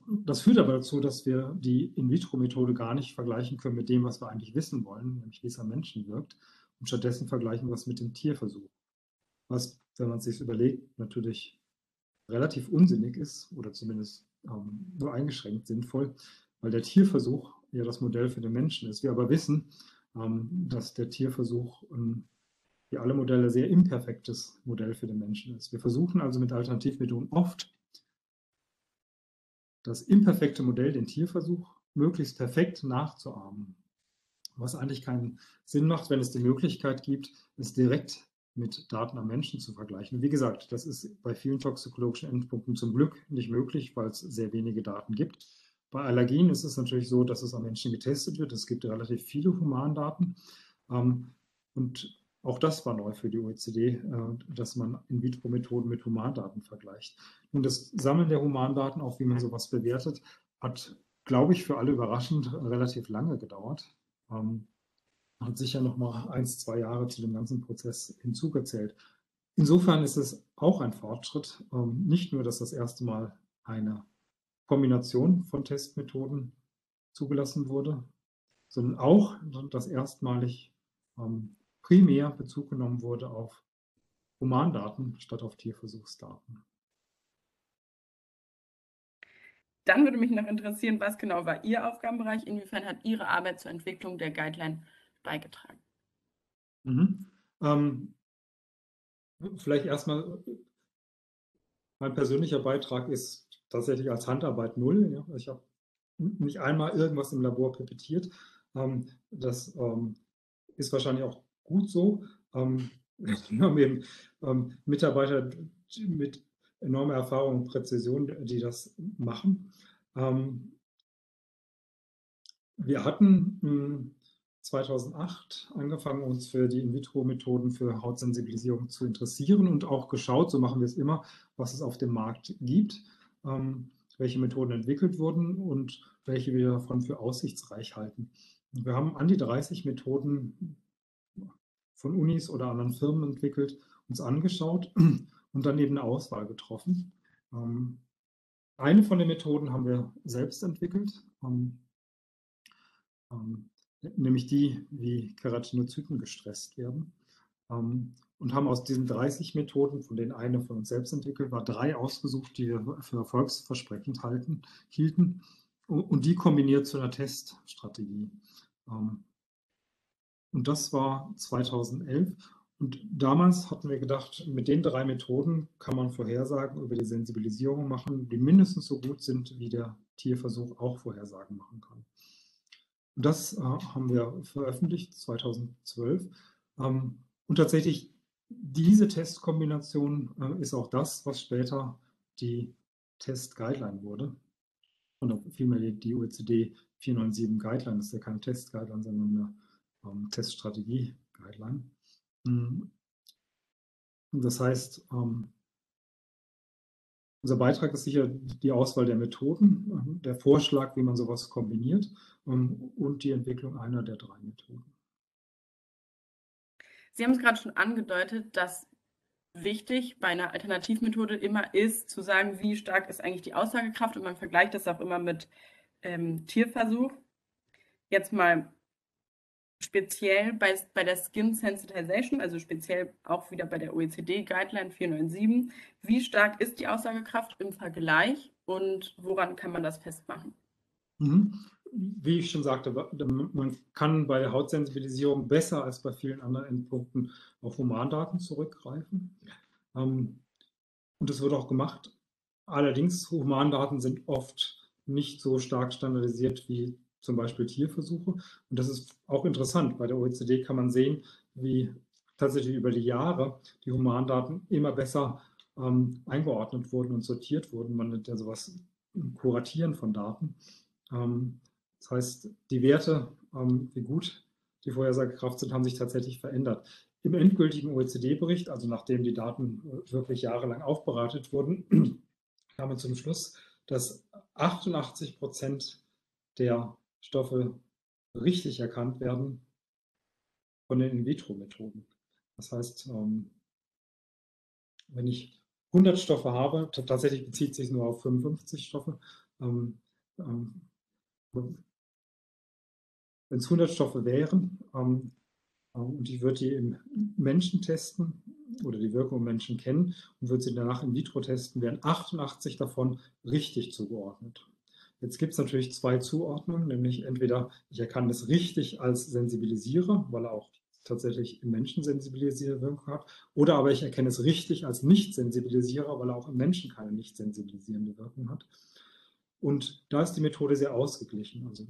Das führt aber dazu, dass wir die In-vitro-Methode gar nicht vergleichen können mit dem, was wir eigentlich wissen wollen, nämlich wie es am Menschen wirkt, und stattdessen vergleichen wir es mit dem Tierversuch. Was, wenn man es sich überlegt, natürlich relativ unsinnig ist oder zumindest ähm, nur eingeschränkt sinnvoll, weil der Tierversuch ja das Modell für den Menschen ist. Wir aber wissen, ähm, dass der Tierversuch wie alle Modelle sehr imperfektes Modell für den Menschen ist. Wir versuchen also mit Alternativmethoden oft das imperfekte Modell, den Tierversuch, möglichst perfekt nachzuahmen. Was eigentlich keinen Sinn macht, wenn es die Möglichkeit gibt, es direkt mit Daten am Menschen zu vergleichen. wie gesagt, das ist bei vielen toxikologischen Endpunkten zum Glück nicht möglich, weil es sehr wenige Daten gibt. Bei Allergien ist es natürlich so, dass es am Menschen getestet wird. Es gibt relativ viele Humandaten. Ähm, und auch das war neu für die OECD, äh, dass man In-vitro-Methoden mit Humandaten vergleicht. Nun, das Sammeln der Humandaten, auch wie man sowas bewertet, hat, glaube ich, für alle überraschend relativ lange gedauert. Hat sicher noch mal ein, zwei Jahre zu dem ganzen Prozess hinzugezählt. Insofern ist es auch ein Fortschritt, ähm, nicht nur, dass das erste Mal eine Kombination von Testmethoden zugelassen wurde, sondern auch, dass erstmalig ähm, primär Bezug genommen wurde auf Humandaten statt auf Tierversuchsdaten. Dann würde mich noch interessieren, was genau war Ihr Aufgabenbereich? Inwiefern hat Ihre Arbeit zur Entwicklung der Guideline beigetragen? Mhm. Ähm, vielleicht erstmal, mein persönlicher Beitrag ist tatsächlich als Handarbeit null. Ja. Ich habe nicht einmal irgendwas im Labor pipettiert. Ähm, das ähm, ist wahrscheinlich auch gut so. Ähm, wir haben eben ähm, Mitarbeiter mit enormer Erfahrung und Präzision, die das machen. Ähm, wir hatten 2008 hm, angefangen, uns für die In-vitro-Methoden für Hautsensibilisierung zu interessieren und auch geschaut, so machen wir es immer, was es auf dem Markt gibt, ähm, welche Methoden entwickelt wurden und welche wir davon für aussichtsreich halten. Wir haben an die 30 Methoden von Unis oder anderen Firmen entwickelt, uns angeschaut und dann eben eine Auswahl getroffen. Ähm, eine von den Methoden haben wir selbst entwickelt, ähm, nämlich die, wie Keratinozyten gestresst werden. und haben aus diesen 30 Methoden, von denen eine von uns selbst entwickelt war, drei ausgesucht, die wir für erfolgsversprechend halten, hielten und die kombiniert zu einer Teststrategie. Und das war 2011 und damals hatten wir gedacht, mit den drei Methoden kann man Vorhersagen über die Sensibilisierung machen, die mindestens so gut sind, wie der Tierversuch auch Vorhersagen machen kann. Und das äh, haben wir veröffentlicht 2012. Ähm, und tatsächlich diese Testkombination äh, ist auch das, was später die Test-Guideline wurde. Und vielmehr die OECD 497 Guideline, das ist ja keine Test-Guideline, sondern eine ähm, Teststrategie-Guideline. Mhm. Das heißt, ähm, unser Beitrag ist sicher die Auswahl der Methoden, ähm, der Vorschlag, wie man sowas kombiniert ähm, und die Entwicklung einer der drei Methoden. Sie haben es gerade schon angedeutet, dass wichtig bei einer Alternativmethode immer ist, zu sagen, wie stark ist eigentlich die Aussagekraft und man vergleicht das auch immer mit ähm, Tierversuch. Jetzt mal speziell bei, bei der Skin Sensitization, also speziell auch wieder bei der OECD Guideline 497, wie stark ist die Aussagekraft im Vergleich und woran kann man das festmachen? Mhm. Wie ich schon sagte, man kann bei der Hautsensibilisierung besser als bei vielen anderen Endpunkten auf Humandaten zurückgreifen. Ähm, und das wird auch gemacht. Allerdings, Humandaten sind oft nicht so stark standardisiert wie zum Beispiel Tierversuche. Und das ist auch interessant. Bei der OECD kann man sehen, wie tatsächlich über die Jahre die Humandaten immer besser ähm, eingeordnet wurden und sortiert wurden. Man nennt ja sowas Kuratieren von Daten. Ähm, das heißt, die Werte, ähm, wie gut die Vorhersagekraft sind, haben sich tatsächlich verändert. Im endgültigen OECD-Bericht, also nachdem die Daten äh, wirklich jahrelang aufbereitet wurden, kam man zum Schluss, dass 88 Prozent der Stoffe richtig erkannt werden von den In-vitro-Methoden. Das heißt, ähm, wenn ich 100 Stoffe habe, tatsächlich bezieht sich nur auf 55 Stoffe, ähm, ähm, wenn es 100 Stoffe wären und ich würde die im Menschen testen oder die Wirkung im Menschen kennen und würde sie danach in vitro testen, wären 88 davon richtig zugeordnet. Jetzt gibt es natürlich zwei Zuordnungen, nämlich entweder ich erkenne das richtig als Sensibilisierer, weil er auch tatsächlich im Menschen sensibilisierende Wirkung hat, oder aber ich erkenne es richtig als Nicht-Sensibilisierer, weil er auch im Menschen keine nicht sensibilisierende Wirkung hat. Und da ist die Methode sehr ausgeglichen. Also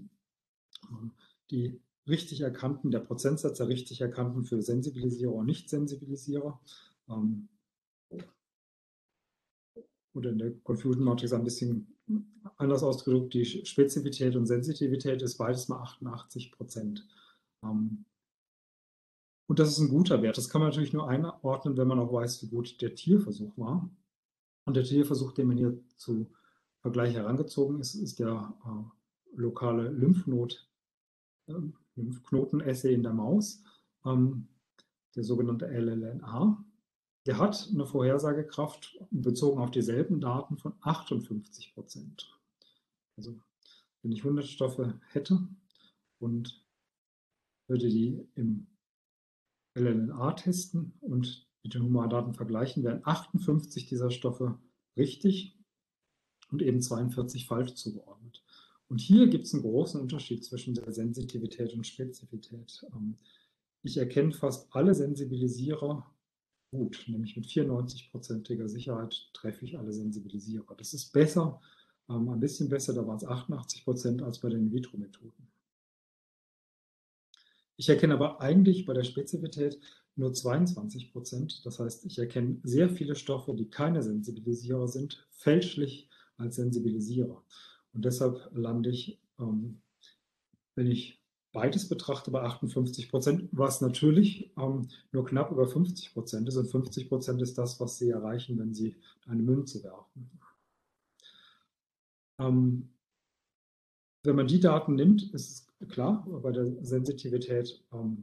ähm, die richtig erkannten, der Prozentsatz der richtig erkannten für Sensibilisierer und Nicht-Sensibilisierer ähm, oder in der Confusion Matrix ein bisschen anders ausgedrückt, die Spezifität und Sensitivität ist beides mal 88 Prozent. Ähm, und das ist ein guter Wert. Das kann man natürlich nur einordnen, wenn man auch weiß, wie gut der Tierversuch war. Und der Tierversuch, den man hier zu Vergleich herangezogen ist, ist der äh, lokale Lymphnot, äh, Lymphknoten-Assay in der Maus, ähm, der sogenannte LLNA der hat eine Vorhersagekraft bezogen auf dieselben Daten von 58 Prozent. Also wenn ich 100 Stoffe hätte und würde die im LLNA testen und mit den Humandaten vergleichen, wären 58 dieser Stoffe richtig und eben 42 falsch zugeordnet. Und hier gibt es einen großen Unterschied zwischen der Sensitivität und Spezifität. Ähm, ich erkenne fast alle Sensibilisierer gut, nämlich mit 94-prozentiger Sicherheit treffe ich alle Sensibilisierer. Das ist besser, ähm, ein bisschen besser, da waren es 88 Prozent als bei den In-vitro-Methoden. Ich erkenne aber eigentlich bei der Spezifität nur 22 Prozent. Das heißt, ich erkenne sehr viele Stoffe, die keine Sensibilisierer sind, fälschlich als Sensibilisierer. Und deshalb lande ich, ähm, wenn ich beides betrachte, bei 58 Prozent, was natürlich ähm, nur knapp über 50 Prozent ist. Und 50 Prozent ist das, was Sie erreichen, wenn Sie eine Münze werfen. Ähm, wenn man die Daten nimmt, ist es klar, bei der Sensitivität ähm,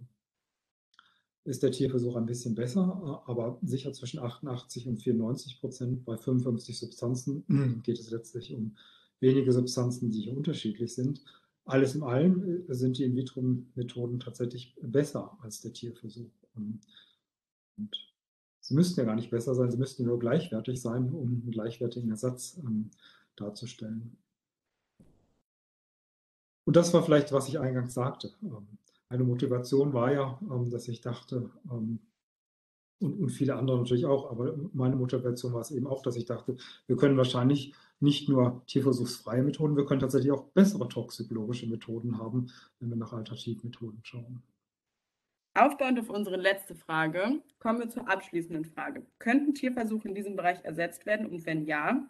ist der Tierversuch ein bisschen besser, aber sicher zwischen 88 und 94 Prozent. Bei 55 Substanzen geht es letztlich um wenige Substanzen, die hier unterschiedlich sind. Alles in allem äh, sind die In-vitro-Methoden tatsächlich besser als der Tierversuch. Und sie müssten ja gar nicht besser sein, sie müssten nur gleichwertig sein, um einen gleichwertigen Ersatz ähm, darzustellen. Und das war vielleicht, was ich eingangs sagte. Ähm, eine Motivation war ja, ähm, dass ich dachte, ähm, und, viele andere natürlich auch, aber meine Motivation war es eben auch, dass ich dachte, wir können wahrscheinlich nicht nur tierversuchsfreie Methoden, wir können tatsächlich auch bessere toxikologische Methoden haben, wenn wir nach Alternativmethoden schauen. Aufbauend auf unsere letzte Frage kommen wir zur abschließenden Frage. Könnten Tierversuche in diesem Bereich ersetzt werden und wenn ja,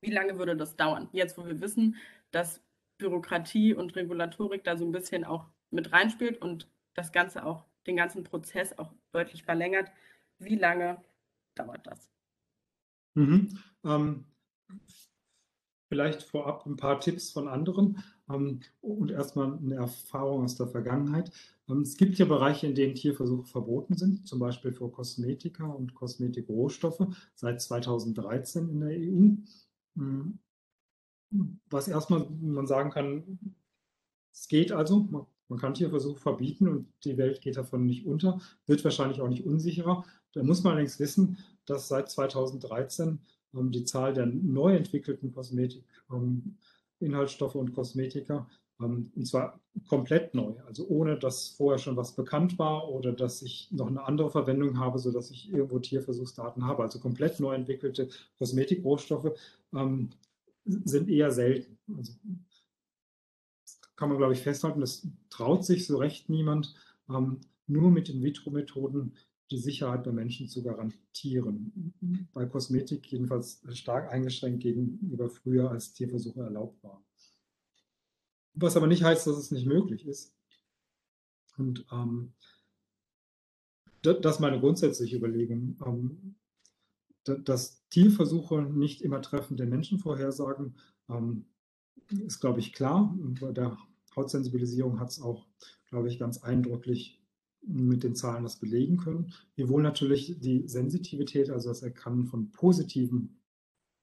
wie lange würde das dauern? Jetzt, wo wir wissen, dass Bürokratie und Regulatorik da so ein bisschen auch mit reinspielt und das Ganze auch, den ganzen Prozess auch deutlich verlängert. Wie lange dauert das? Mhm. Ähm, vielleicht vorab ein paar Tipps von anderen ähm, und erstmal eine Erfahrung aus der Vergangenheit. Ähm, es gibt ja Bereiche, in denen Tierversuche verboten sind, zum Beispiel für Kosmetika und Kosmetikrohstoffe seit 2013 in der EU. Mhm. Was erstmal man sagen kann, es geht also, man kann Tierversuche verbieten und die Welt geht davon nicht unter, wird wahrscheinlich auch nicht unsicherer. Da muss man allerdings wissen, dass seit 2013 ähm, die Zahl der neu entwickelten Kosmetik, ähm, und Kosmetika, ähm, und zwar komplett neu, also ohne dass vorher schon was bekannt war oder dass ich noch eine andere Verwendung habe, sodass ich irgendwo Tierversuchsdaten habe. Also komplett neu entwickelte Kosmetikrohstoffe ähm, sind eher selten. Also kann man, glaube ich, festhalten, das traut sich so recht niemand, ähm, nur mit In-vitro-Methoden die Sicherheit bei Menschen zu garantieren. Bei Kosmetik jedenfalls stark eingeschränkt gegenüber früher, als Tierversuche erlaubt waren. Was aber nicht heißt, dass es nicht möglich ist. Und ähm, das ist meine grundsätzliche Überlegung, ähm, dass Tierversuche nicht immer treffend den Menschen vorhersagen, ähm, ist, glaube ich, klar. Bei der Hautsensibilisierung hat es auch, glaube ich, ganz eindrücklich mit den Zahlen das belegen können. Wiewohl natürlich die Sensitivität, also das Erkennen von positiven,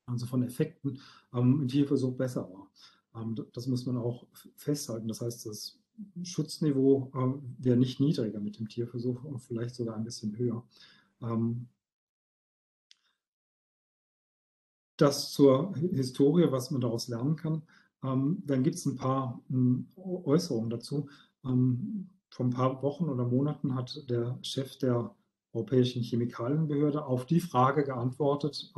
also von Effekten, ähm, im Tierversuch besser war. Ähm, das muss man auch festhalten. Das heißt, das Schutzniveau äh, wäre nicht niedriger mit dem Tierversuch, vielleicht sogar ein bisschen höher. Ähm, das zur Historie, was man daraus lernen kann. Ähm, dann gibt es ein paar ähm, Äußerungen dazu. Ähm, vor ein paar Wochen oder Monaten hat der Chef der Europäischen Chemikalienbehörde auf die Frage geantwortet,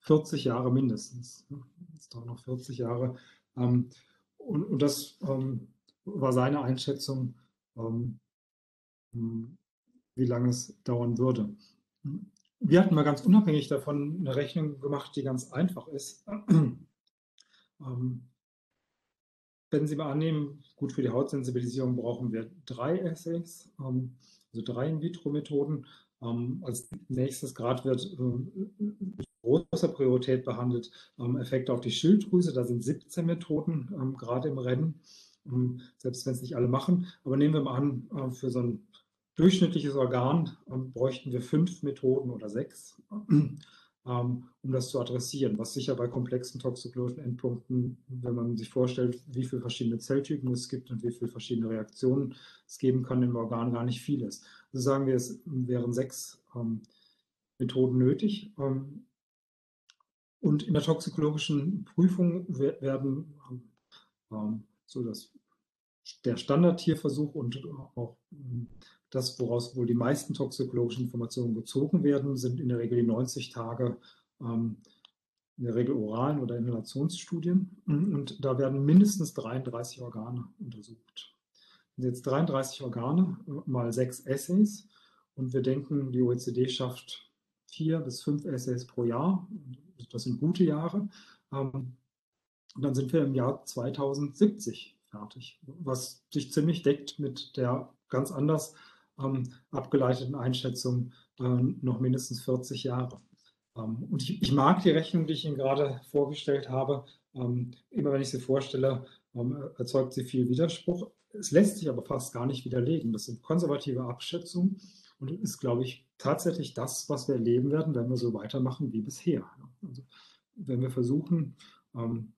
40 Jahre mindestens. Jetzt dauert noch 40 Jahre. und, und, das war seine Einschätzung, wie lange es dauern würde. Wir hatten mal ganz unabhängig davon eine Rechnung gemacht, die ganz einfach ist. Wenn Sie mal annehmen, gut für die Hautsensibilisierung brauchen wir drei Assays, ähm, also drei In-vitro-Methoden. Ähm, als nächstes Grad wird äh, großer Priorität behandelt ähm, Effekte auf die Schilddrüse. Da sind 17 Methoden gerade im Rennen, selbst wenn es nicht alle machen. Aber nehmen wir mal an, äh, für so ein durchschnittliches Organ bräuchten wir fünf Methoden oder sechs. Ähm, um das zu adressieren, was sicher bei komplexen toxikologischen Endpunkten, wenn man sich vorstellt, wie viele verschiedene Zelltypen es gibt und wie viele verschiedene Reaktionen es geben kann im Organ, gar nicht viel ist. Also sagen wir, es wären sechs ähm, Methoden nötig. Ähm, und in der toxikologischen Prüfung werden ähm, so das, der Standardtierversuch und auch ähm, das, woraus wohl die meisten toxikologischen Informationen gezogen werden, sind in der Regel die 90 Tage ähm, in der Regel oralen oder Inhalationsstudien. Und da werden mindestens 33 Organe untersucht. Jetzt 33 Organe mal sechs Essays. Und wir denken, die OECD schafft vier bis fünf Essays pro Jahr. Das sind gute Jahre. Ähm, und dann sind wir im Jahr 2070 fertig, was sich ziemlich deckt mit der ganz anders ähm, abgeleiteten Einschätzung äh, noch mindestens 40 Jahre. Ähm, und ich, ich, mag die Rechnung, die ich Ihnen gerade vorgestellt habe. Ähm, immer wenn ich sie vorstelle, ähm, erzeugt sie viel Widerspruch. Es lässt sich aber fast gar nicht widerlegen. Das sind konservative Abschätzungen und ist, glaube ich, tatsächlich das, was wir erleben werden, wenn wir so weitermachen wie bisher. Also, wenn wir versuchen, ähm,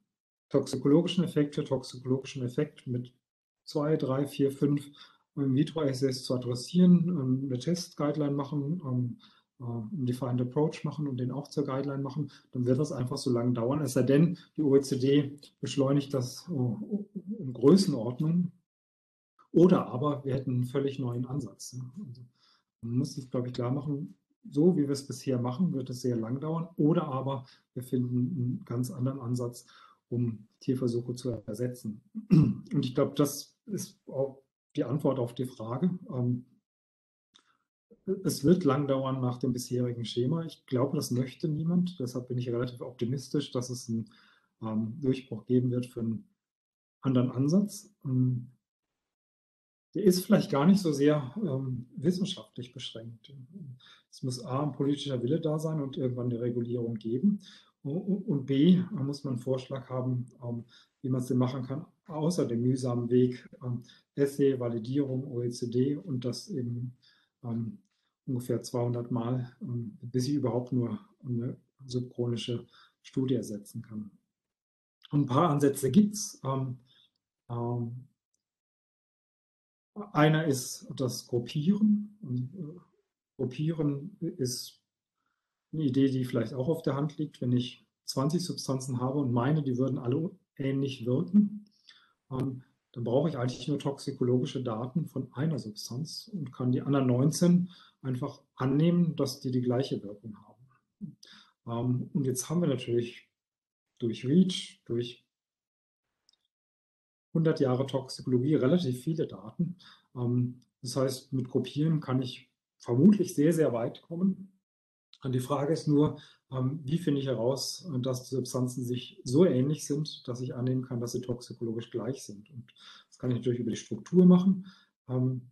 toxikologischen Effekt für toxikologischen Effekt mit zwei, drei, vier, fünf In-vitro-Assays zu adressieren, ähm, eine Test-Guideline machen, ähm, äh, einen Defined Approach machen und den auch zur Guideline machen, dann wird das einfach so lange dauern. Es sei denn, die OECD beschleunigt das äh, in Größenordnung. Oder aber wir hätten einen völlig neuen Ansatz. Also man muss sich, glaube ich, klar machen, so wie wir es bisher machen, wird es sehr lang dauern. Oder aber wir finden einen ganz anderen Ansatz, um Tierversuche zu ersetzen. Und ich glaube, das ist auch die Antwort auf die Frage. Ähm, es wird lang dauern nach dem bisherigen Schema. Ich glaube, das möchte niemand. Deshalb bin ich relativ optimistisch, dass es einen ähm, Durchbruch geben wird für einen anderen Ansatz. Ähm, der ist vielleicht gar nicht so sehr ähm, wissenschaftlich beschränkt. Es muss A, ein politischer Wille da sein und irgendwann eine Regulierung geben. Und B, muss man einen Vorschlag haben, ähm, wie man es denn machen kann, außer dem mühsamen Weg ähm, Essay, Validierung, OECD und das eben ähm, ungefähr 200 Mal, ähm, bis ich überhaupt nur eine subchronische Studie ersetzen kann. Und ein paar Ansätze gibt es. Ähm, ähm, einer ist das Gruppieren. Und, äh, Gruppieren ist eine Idee, die vielleicht auch auf der Hand liegt. Wenn ich 20 Substanzen habe und meine, die würden alle ähnlich wirken, ähm, dann brauche ich eigentlich nur toxikologische Daten von einer Substanz und kann die anderen 19 einfach annehmen, dass die die gleiche Wirkung haben. Ähm, und jetzt haben wir natürlich durch REACH, durch 100 Jahre Toxikologie relativ viele Daten. Ähm, das heißt, mit Gruppieren kann ich vermutlich sehr, sehr weit kommen. Und die Frage ist nur, ähm, wie finde ich heraus, dass die Substanzen sich so ähnlich sind, dass ich annehmen kann, dass sie toxikologisch gleich sind. Und das kann ich natürlich über die Struktur machen. Ähm,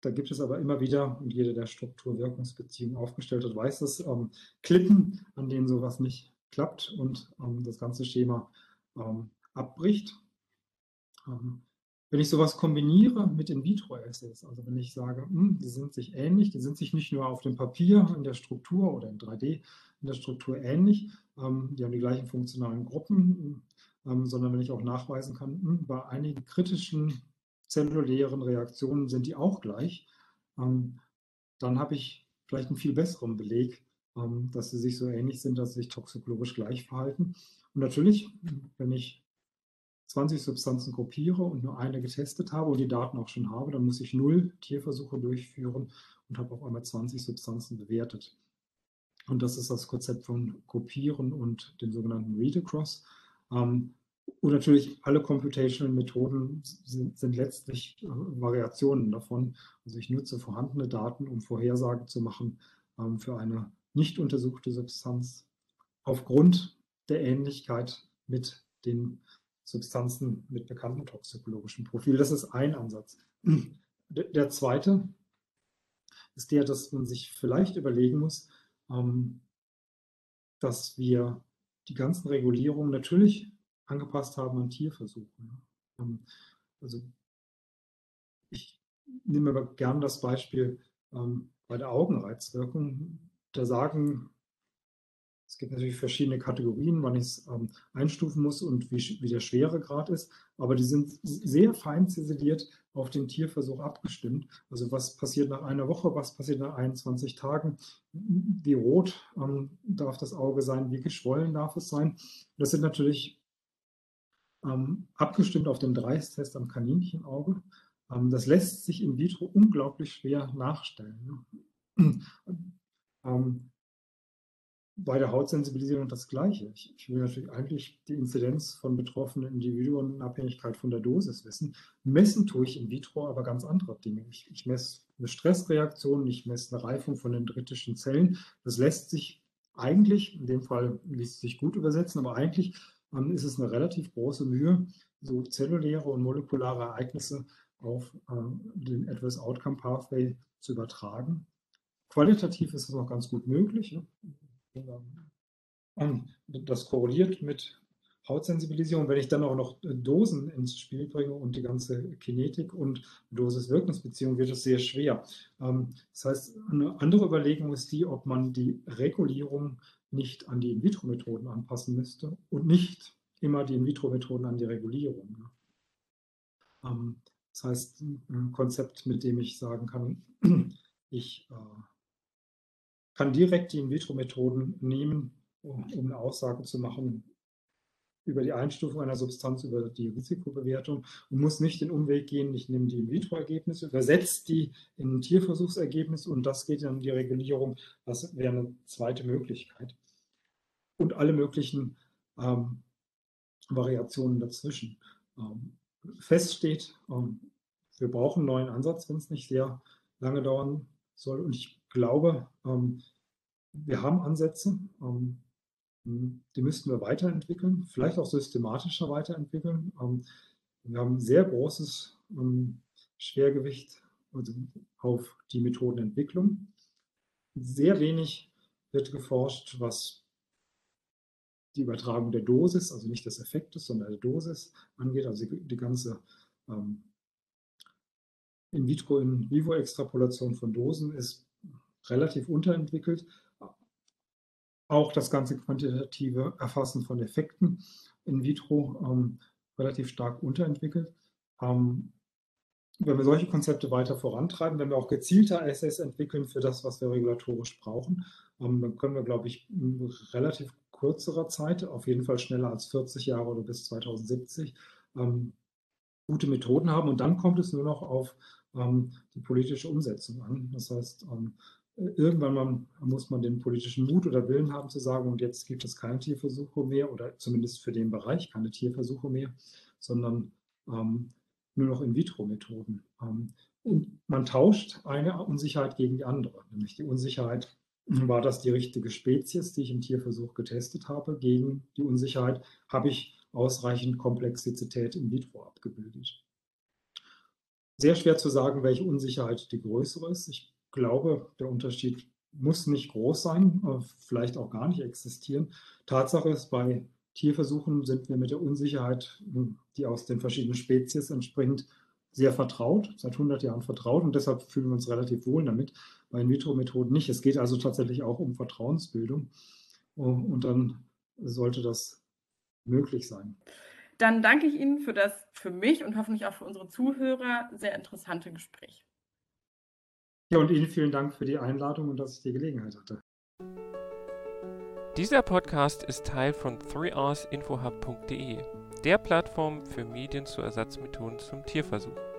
da gibt es aber immer wieder, und jeder, der Strukturwirkungsbeziehungen aufgestellt hat, weiß das, ähm, Klippen, an denen sowas nicht klappt und das ganze Schema abbricht. Wenn ich sowas kombiniere mit In-vitro-Assays, also wenn ich sage, hm, die sind sich ähnlich, die sind sich nicht nur auf dem Papier, in der Struktur oder in 3D in der Struktur ähnlich, ähm, die haben die gleichen funktionalen Gruppen, ähm, sondern wenn ich auch nachweisen kann, hm, bei einigen kritischen zellulären Reaktionen sind die auch gleich, ähm, dann habe ich vielleicht einen viel besseren Beleg, ähm, dass sie sich so ähnlich sind, dass sie sich toxikologisch gleich verhalten. Und natürlich, wenn ich 20 Substanzen gruppiere und nur eine getestet habe und die Daten auch schon habe, dann muss ich null Tierversuche durchführen und habe auf einmal 20 Substanzen bewertet. Und das ist das Konzept von Kopieren und dem sogenannten Read-Across. Ähm, und natürlich alle computational Methoden sind, sind letztlich äh, Variationen davon. Also ich nutze vorhandene Daten, um Vorhersagen zu machen ähm, für eine nicht untersuchte Substanz aufgrund der Ähnlichkeit mit den Substanzen mit bekanntem toxikologischen Profil. Das ist ein Ansatz. Der zweite ist der, dass man sich vielleicht überlegen muss, ähm, dass wir die ganzen Regulierungen natürlich angepasst haben an Tierversuche. Ähm, also ich nehme aber gern das Beispiel ähm, bei der Augenreizwirkung. Da sagen, es gibt natürlich verschiedene Kategorien, wann ich es ähm, einstufen muss und wie, wie der Schweregrad ist, aber die sind sehr fein ziseliert auf den Tierversuch abgestimmt. Also was passiert nach einer Woche, was passiert nach 21 Tagen, wie rot ähm, darf das Auge sein, wie geschwollen darf es sein. Das sind natürlich ähm, abgestimmt auf den Dreistest am Kaninchenauge. Ähm, das lässt sich in vitro unglaublich schwer nachstellen. Ähm, bei der Hautsensibilisierung das Gleiche. Ich, ich, will natürlich eigentlich die Inzidenz von betroffenen Individuen in Abhängigkeit von der Dosis wissen. Messen tue ich in vitro aber ganz andere Dinge. Ich, ich messe eine Stressreaktion, ich messe eine Reifung von dendritischen Zellen. Das lässt sich eigentlich, in dem Fall ließ es sich gut übersetzen, aber eigentlich ähm, ist es eine relativ große Mühe, so zelluläre und molekulare Ereignisse auf äh, den Adverse Outcome Pathway zu übertragen. Qualitativ ist es auch ganz gut möglich. Ne? Das korreliert mit Hautsensibilisierung. Wenn ich dann auch noch Dosen ins Spiel bringe und die ganze Kinetik und Dosis-Wirkungsbeziehung, wird es sehr schwer. Ähm, das heißt, eine andere Überlegung ist die, ob man die Regulierung nicht an die In-vitro-Methoden anpassen müsste und nicht immer die In-vitro-Methoden an die Regulierung. Ähm, das heißt, ein Konzept, mit dem ich sagen kann, ich äh, kann direkt die In-vitro-Methoden nehmen, um, um eine Aussage zu machen über die Einstufung einer Substanz, über die Risikobewertung und muss nicht den Umweg gehen, ich nehme die In-vitro-Ergebnisse, übersetze die in ein Tierversuchsergebnis und das geht dann in die Regulierung. Das wäre eine zweite Möglichkeit. Und alle möglichen ähm, Variationen dazwischen. Ähm, fest steht, ähm, wir brauchen einen neuen Ansatz, wenn es nicht sehr lange dauern soll. Und ich glaube, ähm, wir haben Ansätze, ähm, die müssten wir weiterentwickeln, vielleicht auch systematischer weiterentwickeln. Ähm, wir haben ein sehr großes Schwergewicht also auf die Methodenentwicklung. Sehr wenig wird geforscht, was die Übertragung der Dosis, also nicht des Effektes, sondern der Dosis angeht, also die, ganze ähm, In-vitro, In-vivo-Extrapolation von Dosen ist relativ unterentwickelt. Auch das ganze quantitative Erfassen von Effekten in vitro ähm, relativ stark unterentwickelt. Ähm, wenn wir solche Konzepte weiter vorantreiben, wenn wir auch gezielter Assays entwickeln für das, was wir regulatorisch brauchen, ähm, dann können wir, glaube ich, in relativ kürzerer Zeit, auf jeden Fall schneller als 40 Jahre oder bis 2070, ähm, gute Methoden haben. Und dann kommt es nur noch auf ähm, die politische Umsetzung an. Das heißt, irgendwann mal muss man den politischen Mut oder Willen haben zu sagen, und jetzt gibt es keine Tierversuche mehr oder zumindest für den Bereich keine Tierversuche mehr, sondern ähm, nur noch In-vitro-Methoden. Ähm, und man tauscht eine Unsicherheit gegen die andere, nämlich die Unsicherheit, war das die richtige Spezies, die ich im Tierversuch getestet habe, gegen die Unsicherheit, habe ich ausreichend Komplexität in vitro abgebildet. Sehr schwer zu sagen, welche Unsicherheit die größere ist. Ich glaube, der Unterschied muss nicht groß sein, vielleicht auch gar nicht existieren. Tatsache ist, bei Tierversuchen sind wir mit der Unsicherheit, die aus den verschiedenen Spezies entspringt, sehr vertraut, seit 100 Jahren vertraut und deshalb fühlen wir uns relativ wohl damit. Bei In-vitro-Methoden nicht. Es geht also tatsächlich auch um Vertrauensbildung und dann sollte das möglich sein. Dann danke ich Ihnen für das für mich und hoffentlich auch für unsere Zuhörer sehr interessante Gespräch. Ja, und Ihnen vielen Dank für die Einladung und dass ich die Gelegenheit hatte. Dieser Podcast ist Teil von 3rsinfohub.de, der Plattform für Medien zu Ersatzmethoden zum Tierversuch.